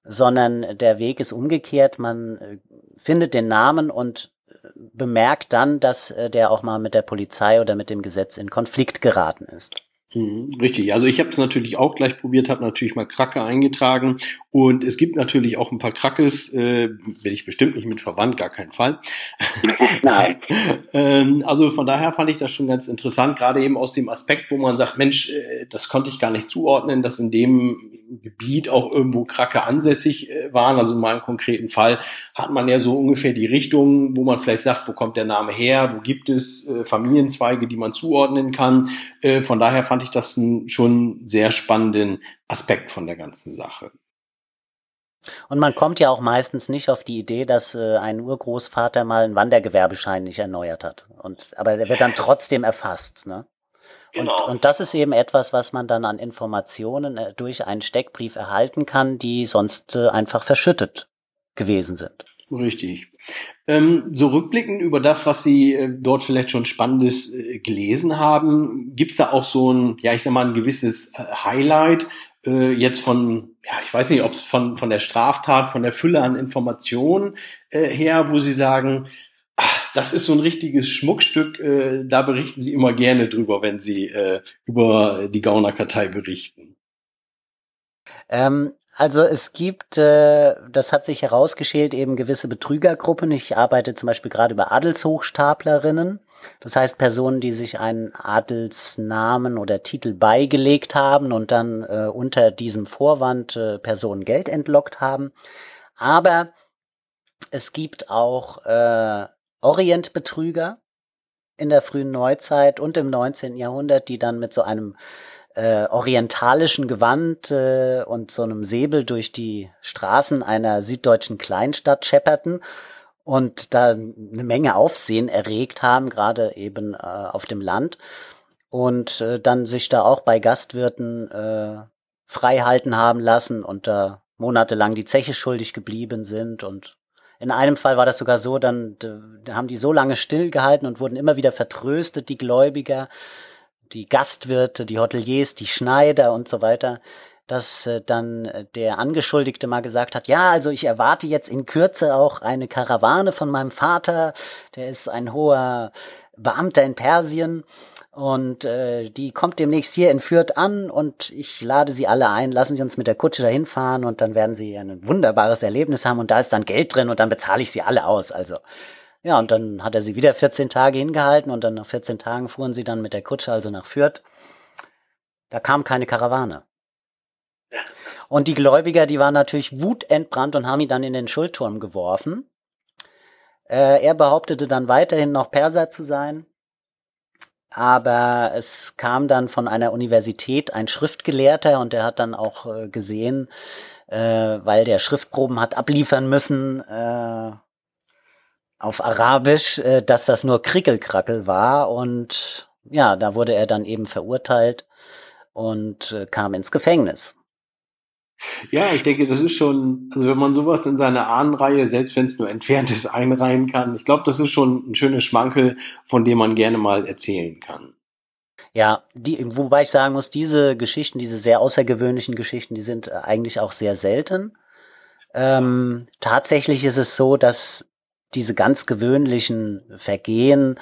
sondern der Weg ist umgekehrt. Man äh, findet den Namen und äh, bemerkt dann, dass äh, der auch mal mit der Polizei oder mit dem Gesetz in Konflikt geraten ist. Mhm, richtig, also ich habe es natürlich auch gleich probiert, habe natürlich mal Kracke eingetragen und es gibt natürlich auch ein paar Krackes, äh, bin ich bestimmt nicht mit verwandt, gar keinen Fall. (laughs) Nein. (laughs) ähm, also von daher fand ich das schon ganz interessant, gerade eben aus dem Aspekt, wo man sagt, Mensch, äh, das konnte ich gar nicht zuordnen, dass in dem Gebiet auch irgendwo Kracke ansässig äh, waren. Also in meinem konkreten Fall hat man ja so ungefähr die Richtung, wo man vielleicht sagt, wo kommt der Name her, wo gibt es äh, Familienzweige, die man zuordnen kann. Äh, von daher fand ich das einen schon sehr spannenden Aspekt von der ganzen Sache. Und man kommt ja auch meistens nicht auf die Idee, dass äh, ein Urgroßvater mal einen Wandergewerbeschein nicht erneuert hat. Und, aber der wird dann trotzdem erfasst. Ne? Genau. Und, und das ist eben etwas, was man dann an Informationen äh, durch einen Steckbrief erhalten kann, die sonst äh, einfach verschüttet gewesen sind. Richtig. Ähm, so rückblickend über das, was Sie äh, dort vielleicht schon Spannendes äh, gelesen haben, gibt's da auch so ein, ja, ich sag mal, ein gewisses äh, Highlight äh, jetzt von, ja, ich weiß nicht, ob es von, von der Straftat, von der Fülle an Informationen äh, her, wo Sie sagen, ach, das ist so ein richtiges Schmuckstück, äh, da berichten Sie immer gerne drüber, wenn Sie äh, über die Gaunerkartei berichten. Ähm, also es gibt, äh, das hat sich herausgeschält, eben gewisse Betrügergruppen. Ich arbeite zum Beispiel gerade über Adelshochstaplerinnen. Das heißt Personen, die sich einen Adelsnamen oder Titel beigelegt haben und dann äh, unter diesem Vorwand äh, Personen Geld entlockt haben. Aber es gibt auch äh, Orientbetrüger in der frühen Neuzeit und im 19. Jahrhundert, die dann mit so einem äh, orientalischen Gewand äh, und so einem Säbel durch die Straßen einer süddeutschen Kleinstadt schepperten und da eine Menge Aufsehen erregt haben, gerade eben äh, auf dem Land. Und äh, dann sich da auch bei Gastwirten äh, frei halten haben lassen und da monatelang die Zeche schuldig geblieben sind. Und in einem Fall war das sogar so, dann da haben die so lange stillgehalten und wurden immer wieder vertröstet, die Gläubiger, die Gastwirte, die Hoteliers, die Schneider und so weiter, dass äh, dann äh, der Angeschuldigte mal gesagt hat, ja, also ich erwarte jetzt in Kürze auch eine Karawane von meinem Vater, der ist ein hoher Beamter in Persien und äh, die kommt demnächst hier in Fürth an und ich lade sie alle ein, lassen sie uns mit der Kutsche dahin fahren und dann werden sie ein wunderbares Erlebnis haben und da ist dann Geld drin und dann bezahle ich sie alle aus. Also ja, und dann hat er sie wieder 14 Tage hingehalten und dann nach 14 Tagen fuhren sie dann mit der Kutsche also nach Fürth. Da kam keine Karawane. Und die Gläubiger, die waren natürlich wutentbrannt und haben ihn dann in den Schuldturm geworfen. Äh, er behauptete dann weiterhin noch Perser zu sein. Aber es kam dann von einer Universität ein Schriftgelehrter und der hat dann auch äh, gesehen, äh, weil der Schriftproben hat abliefern müssen äh, auf Arabisch, äh, dass das nur Krickelkrackel war und ja, da wurde er dann eben verurteilt und äh, kam ins Gefängnis. Ja, ich denke, das ist schon, also wenn man sowas in seine Ahnenreihe, selbst wenn es nur entfernt ist, (laughs) einreihen kann, ich glaube, das ist schon ein schönes Schmankel, von dem man gerne mal erzählen kann. Ja, die, wobei ich sagen muss, diese Geschichten, diese sehr außergewöhnlichen Geschichten, die sind eigentlich auch sehr selten. Ähm, tatsächlich ist es so, dass diese ganz gewöhnlichen Vergehen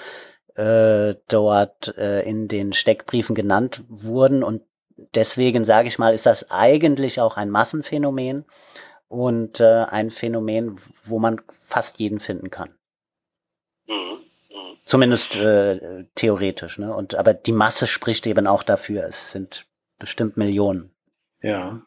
äh, dort äh, in den Steckbriefen genannt wurden und deswegen sage ich mal, ist das eigentlich auch ein Massenphänomen und äh, ein Phänomen, wo man fast jeden finden kann. Mhm. Mhm. Zumindest äh, theoretisch, ne? Und aber die Masse spricht eben auch dafür. Es sind bestimmt Millionen. Ja.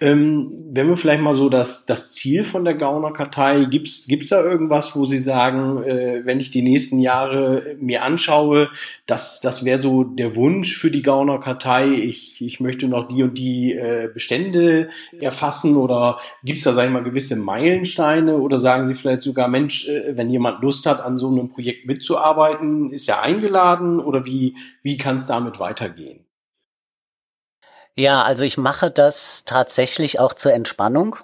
Ähm, wenn wir vielleicht mal so das, das Ziel von der Gaunerkartei, gibt's gibt's da irgendwas, wo Sie sagen, äh, wenn ich die nächsten Jahre mir anschaue, das, das wäre so der Wunsch für die Gaunerkartei, ich, ich möchte noch die und die äh, Bestände erfassen oder gibt's da, sag ich mal, gewisse Meilensteine oder sagen Sie vielleicht sogar, Mensch, äh, wenn jemand Lust hat, an so einem Projekt mitzuarbeiten, ist er eingeladen oder wie, wie kann es damit weitergehen? Ja, also ich mache das tatsächlich auch zur Entspannung,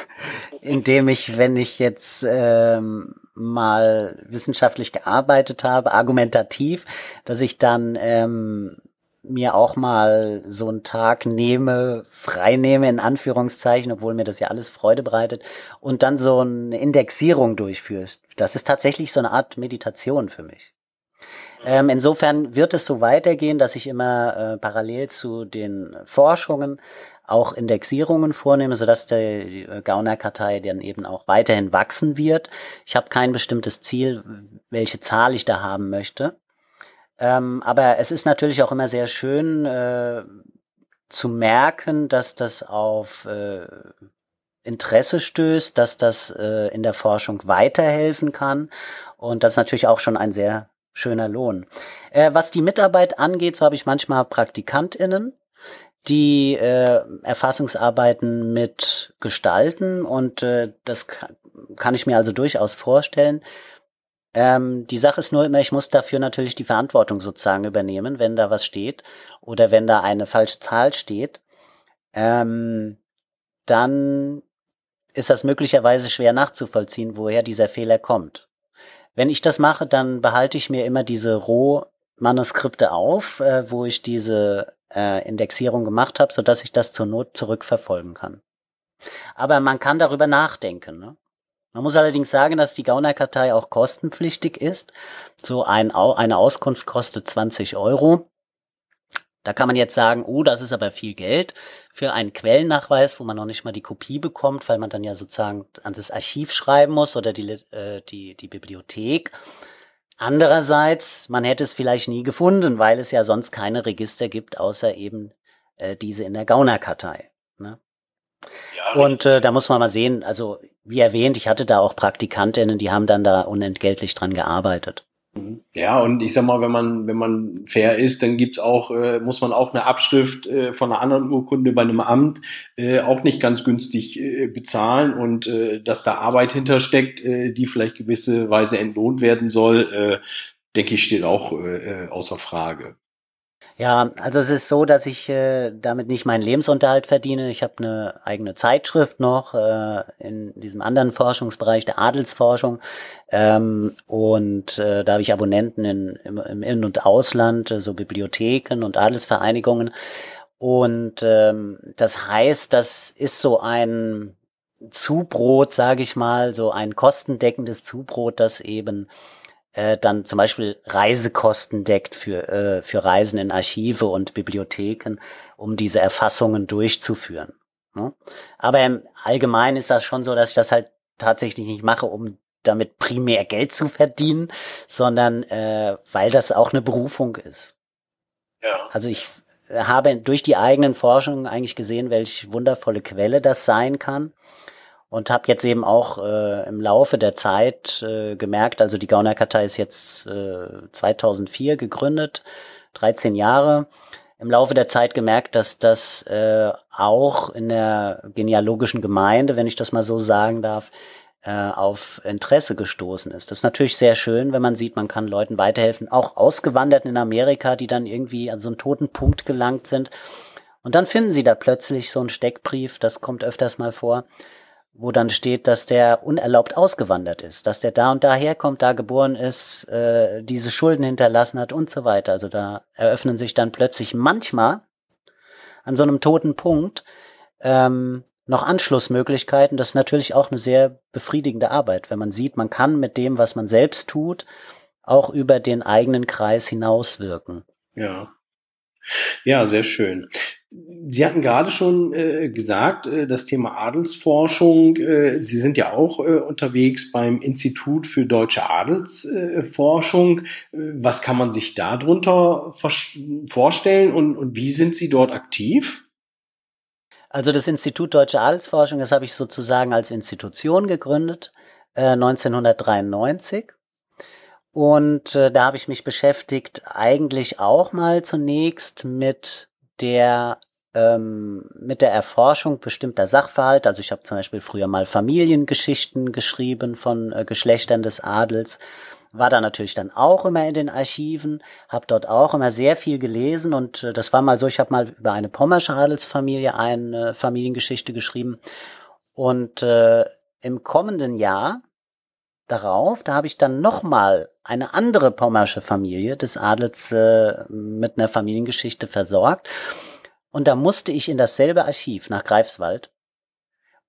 (laughs) indem ich, wenn ich jetzt ähm, mal wissenschaftlich gearbeitet habe, argumentativ, dass ich dann ähm, mir auch mal so einen Tag nehme, frei nehme in Anführungszeichen, obwohl mir das ja alles Freude bereitet, und dann so eine Indexierung durchführst. Das ist tatsächlich so eine Art Meditation für mich. Ähm, insofern wird es so weitergehen, dass ich immer äh, parallel zu den Forschungen auch Indexierungen vornehme, sodass die äh, Gaunerkartei dann eben auch weiterhin wachsen wird. Ich habe kein bestimmtes Ziel, welche Zahl ich da haben möchte. Ähm, aber es ist natürlich auch immer sehr schön äh, zu merken, dass das auf äh, Interesse stößt, dass das äh, in der Forschung weiterhelfen kann. Und das ist natürlich auch schon ein sehr schöner Lohn. Äh, was die Mitarbeit angeht, so habe ich manchmal PraktikantInnen, die äh, Erfassungsarbeiten mit gestalten und äh, das kann ich mir also durchaus vorstellen. Ähm, die Sache ist nur immer, ich muss dafür natürlich die Verantwortung sozusagen übernehmen, wenn da was steht oder wenn da eine falsche Zahl steht. Ähm, dann ist das möglicherweise schwer nachzuvollziehen, woher dieser Fehler kommt. Wenn ich das mache, dann behalte ich mir immer diese Rohmanuskripte auf, äh, wo ich diese äh, Indexierung gemacht habe, sodass ich das zur Not zurückverfolgen kann. Aber man kann darüber nachdenken. Ne? Man muss allerdings sagen, dass die Gaunerkartei auch kostenpflichtig ist. So ein, eine Auskunft kostet 20 Euro. Da kann man jetzt sagen, oh, das ist aber viel Geld für einen Quellennachweis, wo man noch nicht mal die Kopie bekommt, weil man dann ja sozusagen an das Archiv schreiben muss oder die, äh, die, die Bibliothek. Andererseits, man hätte es vielleicht nie gefunden, weil es ja sonst keine Register gibt, außer eben äh, diese in der Gaunerkartei. Ne? Ja, Und äh, da muss man mal sehen, also wie erwähnt, ich hatte da auch Praktikantinnen, die haben dann da unentgeltlich dran gearbeitet. Ja, und ich sag mal, wenn man, wenn man fair ist, dann gibt's auch, äh, muss man auch eine Abschrift äh, von einer anderen Urkunde bei einem Amt äh, auch nicht ganz günstig äh, bezahlen und äh, dass da Arbeit hintersteckt, äh, die vielleicht gewisse Weise entlohnt werden soll, denke ich, steht auch außer Frage. Ja, also es ist so, dass ich äh, damit nicht meinen Lebensunterhalt verdiene. Ich habe eine eigene Zeitschrift noch äh, in diesem anderen Forschungsbereich der Adelsforschung ähm, und äh, da habe ich Abonnenten in, im, im In- und Ausland, äh, so Bibliotheken und Adelsvereinigungen. Und ähm, das heißt, das ist so ein Zubrot, sage ich mal, so ein kostendeckendes Zubrot, das eben äh, dann zum Beispiel Reisekosten deckt für, äh, für Reisen in Archive und Bibliotheken, um diese Erfassungen durchzuführen. Ne? Aber im Allgemeinen ist das schon so, dass ich das halt tatsächlich nicht mache, um damit primär Geld zu verdienen, sondern äh, weil das auch eine Berufung ist. Ja. Also ich habe durch die eigenen Forschungen eigentlich gesehen, welche wundervolle Quelle das sein kann. Und habe jetzt eben auch äh, im Laufe der Zeit äh, gemerkt, also die Gaunerkartei ist jetzt äh, 2004 gegründet, 13 Jahre. Im Laufe der Zeit gemerkt, dass das äh, auch in der genealogischen Gemeinde, wenn ich das mal so sagen darf, äh, auf Interesse gestoßen ist. Das ist natürlich sehr schön, wenn man sieht, man kann Leuten weiterhelfen, auch Ausgewanderten in Amerika, die dann irgendwie an so einen toten Punkt gelangt sind. Und dann finden sie da plötzlich so einen Steckbrief, das kommt öfters mal vor, wo dann steht, dass der unerlaubt ausgewandert ist, dass der da und da herkommt, da geboren ist, äh, diese Schulden hinterlassen hat und so weiter. Also da eröffnen sich dann plötzlich manchmal an so einem toten Punkt ähm, noch Anschlussmöglichkeiten. Das ist natürlich auch eine sehr befriedigende Arbeit, wenn man sieht, man kann mit dem, was man selbst tut, auch über den eigenen Kreis hinauswirken. Ja. Ja, sehr schön. Sie hatten gerade schon äh, gesagt, äh, das Thema Adelsforschung. Äh, Sie sind ja auch äh, unterwegs beim Institut für deutsche Adelsforschung. Äh, was kann man sich darunter vorstellen und, und wie sind Sie dort aktiv? Also das Institut Deutsche Adelsforschung, das habe ich sozusagen als Institution gegründet, äh, 1993. Und äh, da habe ich mich beschäftigt eigentlich auch mal zunächst mit der ähm, mit der Erforschung bestimmter Sachverhalte. Also ich habe zum Beispiel früher mal Familiengeschichten geschrieben von äh, Geschlechtern des Adels war da natürlich dann auch immer in den Archiven, habe dort auch immer sehr viel gelesen und äh, das war mal so, ich habe mal über eine pommersche Adelsfamilie eine Familiengeschichte geschrieben und äh, im kommenden Jahr darauf, da habe ich dann nochmal eine andere pommersche Familie des Adels äh, mit einer Familiengeschichte versorgt und da musste ich in dasselbe Archiv nach Greifswald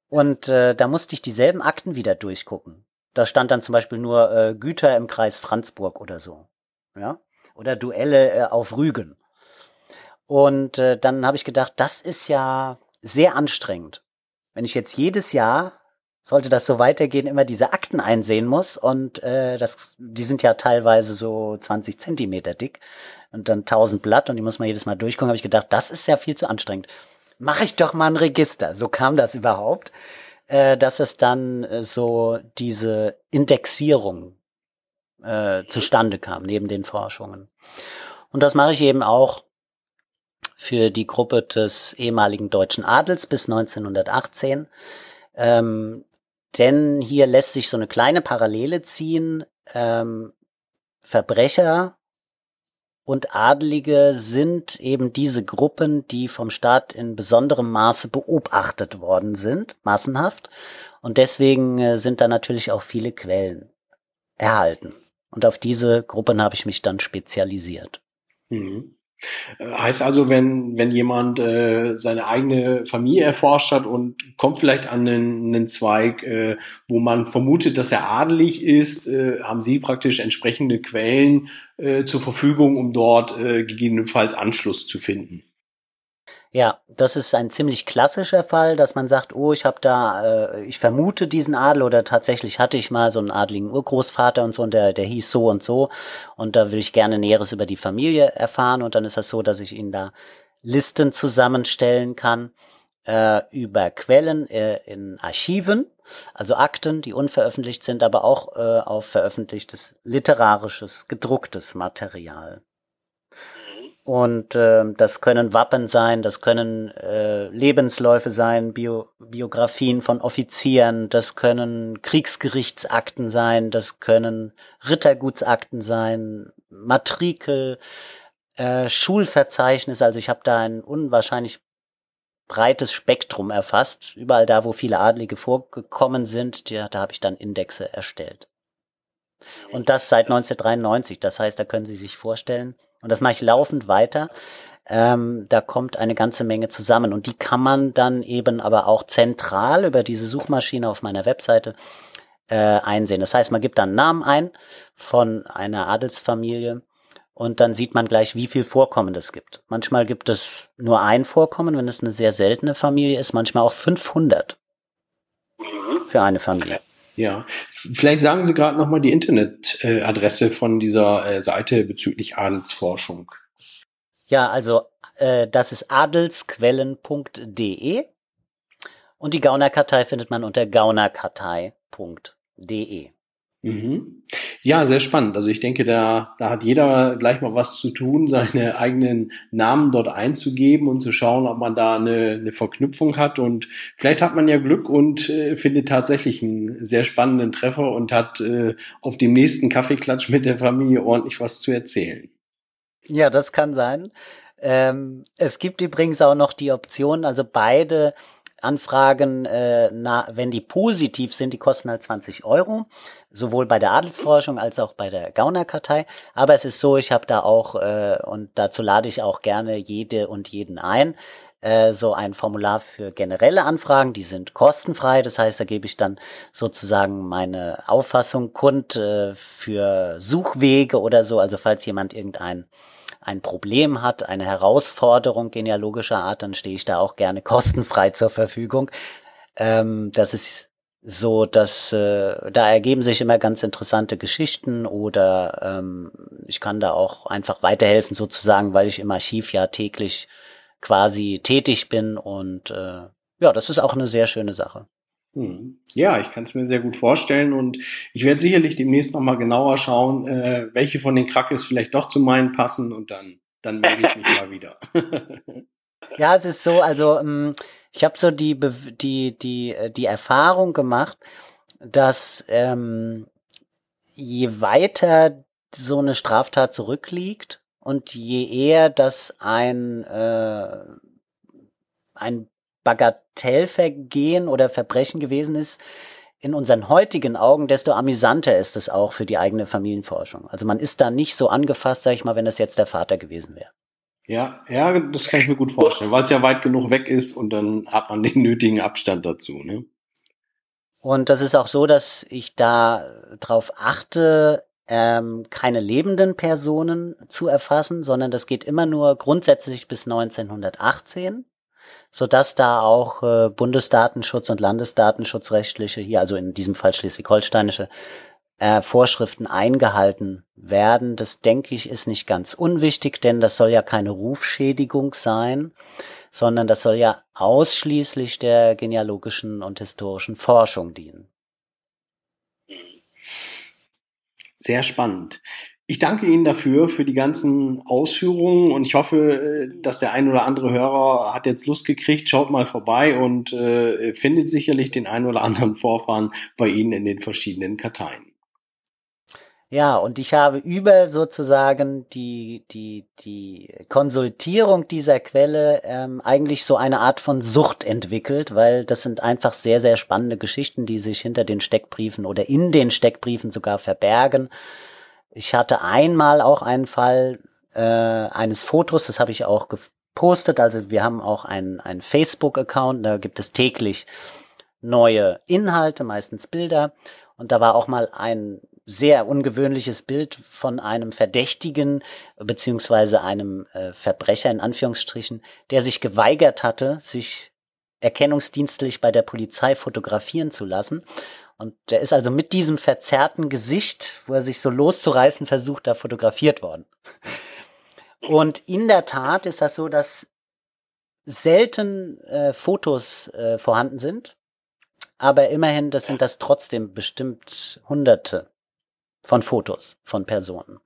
und äh, da musste ich dieselben Akten wieder durchgucken. Da stand dann zum Beispiel nur äh, Güter im Kreis Franzburg oder so. Ja? Oder Duelle äh, auf Rügen. Und äh, dann habe ich gedacht, das ist ja sehr anstrengend. Wenn ich jetzt jedes Jahr, sollte das so weitergehen, immer diese Akten einsehen muss und äh, das, die sind ja teilweise so 20 Zentimeter dick und dann 1000 Blatt und die muss man jedes Mal durchgucken, habe ich gedacht, das ist ja viel zu anstrengend. Mache ich doch mal ein Register. So kam das überhaupt äh, dass es dann äh, so diese Indexierung äh, zustande kam, neben den Forschungen. Und das mache ich eben auch für die Gruppe des ehemaligen deutschen Adels bis 1918. Ähm, denn hier lässt sich so eine kleine Parallele ziehen. Ähm, Verbrecher und Adlige sind eben diese Gruppen, die vom Staat in besonderem Maße beobachtet worden sind, massenhaft. Und deswegen äh, sind da natürlich auch viele Quellen erhalten. Und auf diese Gruppen habe ich mich dann spezialisiert. Mhm. Heißt also, wenn, wenn jemand äh, seine eigene Familie erforscht hat und kommt vielleicht an einen, einen Zweig, äh, wo man vermutet, dass er adelig ist, äh, haben Sie praktisch entsprechende Quellen äh, zur Verfügung, um dort äh, gegebenenfalls Anschluss zu finden. Ja, das ist ein ziemlich klassischer Fall, dass man sagt, oh, ich habe da, äh, ich vermute diesen Adel oder tatsächlich hatte ich mal so einen adligen Urgroßvater und so und der, der hieß so und so und da will ich gerne Näheres über die Familie erfahren und dann ist das so, dass ich Ihnen da Listen zusammenstellen kann äh, über Quellen äh, in Archiven, also Akten, die unveröffentlicht sind, aber auch äh, auf veröffentlichtes literarisches, gedrucktes Material. Und äh, das können Wappen sein, das können äh, Lebensläufe sein, Bio Biografien von Offizieren, das können Kriegsgerichtsakten sein, das können Rittergutsakten sein, Matrikel, äh, Schulverzeichnis. Also ich habe da ein unwahrscheinlich breites Spektrum erfasst. Überall da, wo viele Adlige vorgekommen sind, ja, da habe ich dann Indexe erstellt. Und das seit 1993. Das heißt, da können Sie sich vorstellen, und das mache ich laufend weiter. Ähm, da kommt eine ganze Menge zusammen und die kann man dann eben aber auch zentral über diese Suchmaschine auf meiner Webseite äh, einsehen. Das heißt, man gibt dann einen Namen ein von einer Adelsfamilie und dann sieht man gleich, wie viel Vorkommen es gibt. Manchmal gibt es nur ein Vorkommen, wenn es eine sehr seltene Familie ist, manchmal auch 500 mhm. für eine Familie. Ja, vielleicht sagen Sie gerade nochmal die Internetadresse von dieser äh, Seite bezüglich Adelsforschung. Ja, also äh, das ist adelsquellen.de und die Gaunerkartei findet man unter gaunerkartei.de. Mhm. Ja, sehr spannend. Also ich denke, da, da hat jeder gleich mal was zu tun, (laughs) seine eigenen Namen dort einzugeben und zu schauen, ob man da eine, eine Verknüpfung hat. Und vielleicht hat man ja Glück und äh, findet tatsächlich einen sehr spannenden Treffer und hat äh, auf dem nächsten Kaffeeklatsch mit der Familie ordentlich was zu erzählen. Ja, das kann sein. Ähm, es gibt übrigens auch noch die Option, also beide Anfragen, äh, na, wenn die positiv sind, die kosten halt 20 Euro, sowohl bei der Adelsforschung als auch bei der Gaunerkartei. Aber es ist so, ich habe da auch, äh, und dazu lade ich auch gerne jede und jeden ein, äh, so ein Formular für generelle Anfragen, die sind kostenfrei. Das heißt, da gebe ich dann sozusagen meine Auffassung kund äh, für Suchwege oder so. Also falls jemand irgendein ein Problem hat, eine Herausforderung genealogischer Art, dann stehe ich da auch gerne kostenfrei zur Verfügung. Ähm, das ist so, dass äh, da ergeben sich immer ganz interessante Geschichten oder ähm, ich kann da auch einfach weiterhelfen sozusagen, weil ich im Archiv ja täglich quasi tätig bin und äh, ja, das ist auch eine sehr schöne Sache. Hm. Ja, ich kann es mir sehr gut vorstellen und ich werde sicherlich demnächst nochmal genauer schauen, äh, welche von den Krakes vielleicht doch zu meinen passen und dann, dann melde ich mich mal (laughs) wieder. ja, es ist so, also ähm, ich habe so die, die, die, äh, die Erfahrung gemacht, dass ähm, je weiter so eine Straftat zurückliegt und je eher das ein, äh, ein Bagatellvergehen oder Verbrechen gewesen ist, in unseren heutigen Augen, desto amüsanter ist es auch für die eigene Familienforschung. Also man ist da nicht so angefasst, sag ich mal, wenn das jetzt der Vater gewesen wäre. Ja, ja, das kann ich mir gut vorstellen, weil es ja weit genug weg ist und dann hat man den nötigen Abstand dazu. Ne? Und das ist auch so, dass ich da drauf achte, ähm, keine lebenden Personen zu erfassen, sondern das geht immer nur grundsätzlich bis 1918 so dass da auch äh, Bundesdatenschutz und Landesdatenschutzrechtliche, hier also in diesem Fall schleswig-holsteinische, äh, Vorschriften eingehalten werden. Das denke ich ist nicht ganz unwichtig, denn das soll ja keine Rufschädigung sein, sondern das soll ja ausschließlich der genealogischen und historischen Forschung dienen. Sehr spannend. Ich danke Ihnen dafür, für die ganzen Ausführungen und ich hoffe, äh, dass der ein oder andere Hörer hat jetzt Lust gekriegt, schaut mal vorbei und äh, findet sicherlich den ein oder anderen Vorfahren bei Ihnen in den verschiedenen Karteien. Ja, und ich habe über sozusagen die, die, die Konsultierung dieser Quelle ähm, eigentlich so eine Art von Sucht entwickelt, weil das sind einfach sehr, sehr spannende Geschichten, die sich hinter den Steckbriefen oder in den Steckbriefen sogar verbergen. Ich hatte einmal auch einen Fall äh, eines Fotos, das habe ich auch gepostet. Also wir haben auch einen, einen Facebook-Account, da gibt es täglich neue Inhalte, meistens Bilder. Und da war auch mal ein sehr ungewöhnliches Bild von einem Verdächtigen beziehungsweise einem äh, Verbrecher in Anführungsstrichen, der sich geweigert hatte, sich erkennungsdienstlich bei der Polizei fotografieren zu lassen und der ist also mit diesem verzerrten Gesicht, wo er sich so loszureißen versucht, da fotografiert worden. Und in der Tat ist das so, dass selten äh, Fotos äh, vorhanden sind, aber immerhin, das sind das trotzdem bestimmt Hunderte von Fotos von Personen.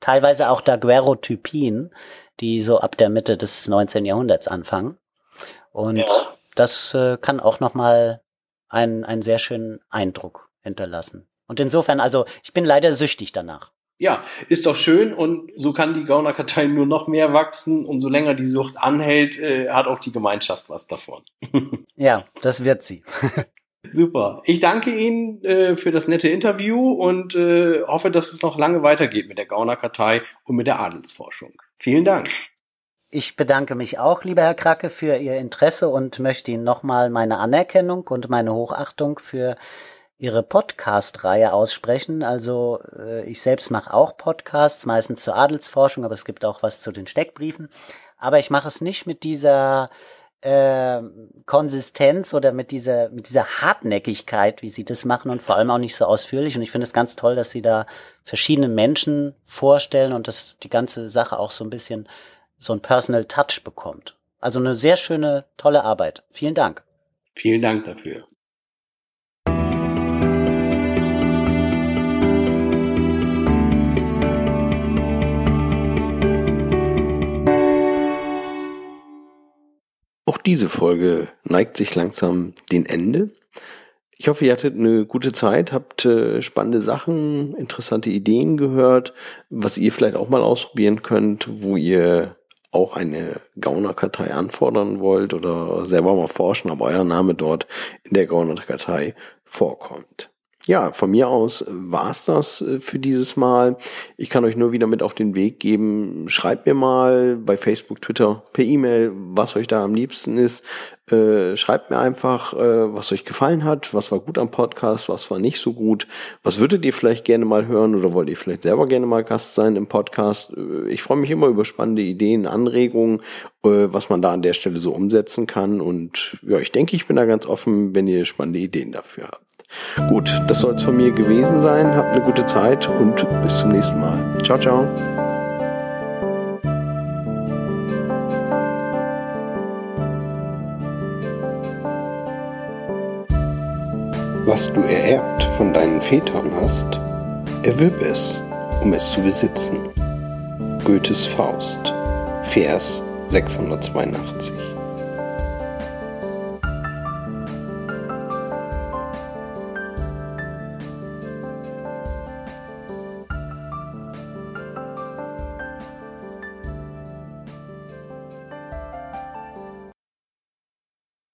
Teilweise auch Daguerreotypien, die so ab der Mitte des 19. Jahrhunderts anfangen. Und ja. das äh, kann auch nochmal einen, einen sehr schönen Eindruck hinterlassen. Und insofern, also ich bin leider süchtig danach. Ja, ist doch schön und so kann die Gaunerkartei nur noch mehr wachsen. Umso länger die Sucht anhält, äh, hat auch die Gemeinschaft was davon. (laughs) ja, das wird sie. (laughs) Super. Ich danke Ihnen äh, für das nette Interview und äh, hoffe, dass es noch lange weitergeht mit der Gaunerkartei und mit der Adelsforschung. Vielen Dank. Ich bedanke mich auch, lieber Herr Kracke, für Ihr Interesse und möchte Ihnen nochmal meine Anerkennung und meine Hochachtung für Ihre Podcast-Reihe aussprechen. Also äh, ich selbst mache auch Podcasts, meistens zur Adelsforschung, aber es gibt auch was zu den Steckbriefen. Aber ich mache es nicht mit dieser äh, Konsistenz oder mit dieser, mit dieser Hartnäckigkeit, wie sie das machen und vor allem auch nicht so ausführlich. Und ich finde es ganz toll, dass sie da verschiedene Menschen vorstellen und dass die ganze Sache auch so ein bisschen so ein Personal Touch bekommt. Also eine sehr schöne, tolle Arbeit. Vielen Dank. Vielen Dank dafür. Auch diese Folge neigt sich langsam dem Ende. Ich hoffe, ihr hattet eine gute Zeit, habt äh, spannende Sachen, interessante Ideen gehört, was ihr vielleicht auch mal ausprobieren könnt, wo ihr auch eine Gaunerkartei anfordern wollt oder selber mal forschen, ob euer Name dort in der Gaunerkartei vorkommt. Ja, von mir aus war's das äh, für dieses Mal. Ich kann euch nur wieder mit auf den Weg geben. Schreibt mir mal bei Facebook, Twitter, per E-Mail, was euch da am liebsten ist. Äh, schreibt mir einfach, äh, was euch gefallen hat, was war gut am Podcast, was war nicht so gut. Was würdet ihr vielleicht gerne mal hören oder wollt ihr vielleicht selber gerne mal Gast sein im Podcast? Äh, ich freue mich immer über spannende Ideen, Anregungen, äh, was man da an der Stelle so umsetzen kann. Und ja, ich denke, ich bin da ganz offen, wenn ihr spannende Ideen dafür habt. Gut, das soll es von mir gewesen sein. Habt eine gute Zeit und bis zum nächsten Mal. Ciao, ciao. Was du ererbt von deinen Vätern hast, erwirb es, um es zu besitzen. Goethes Faust, Vers 682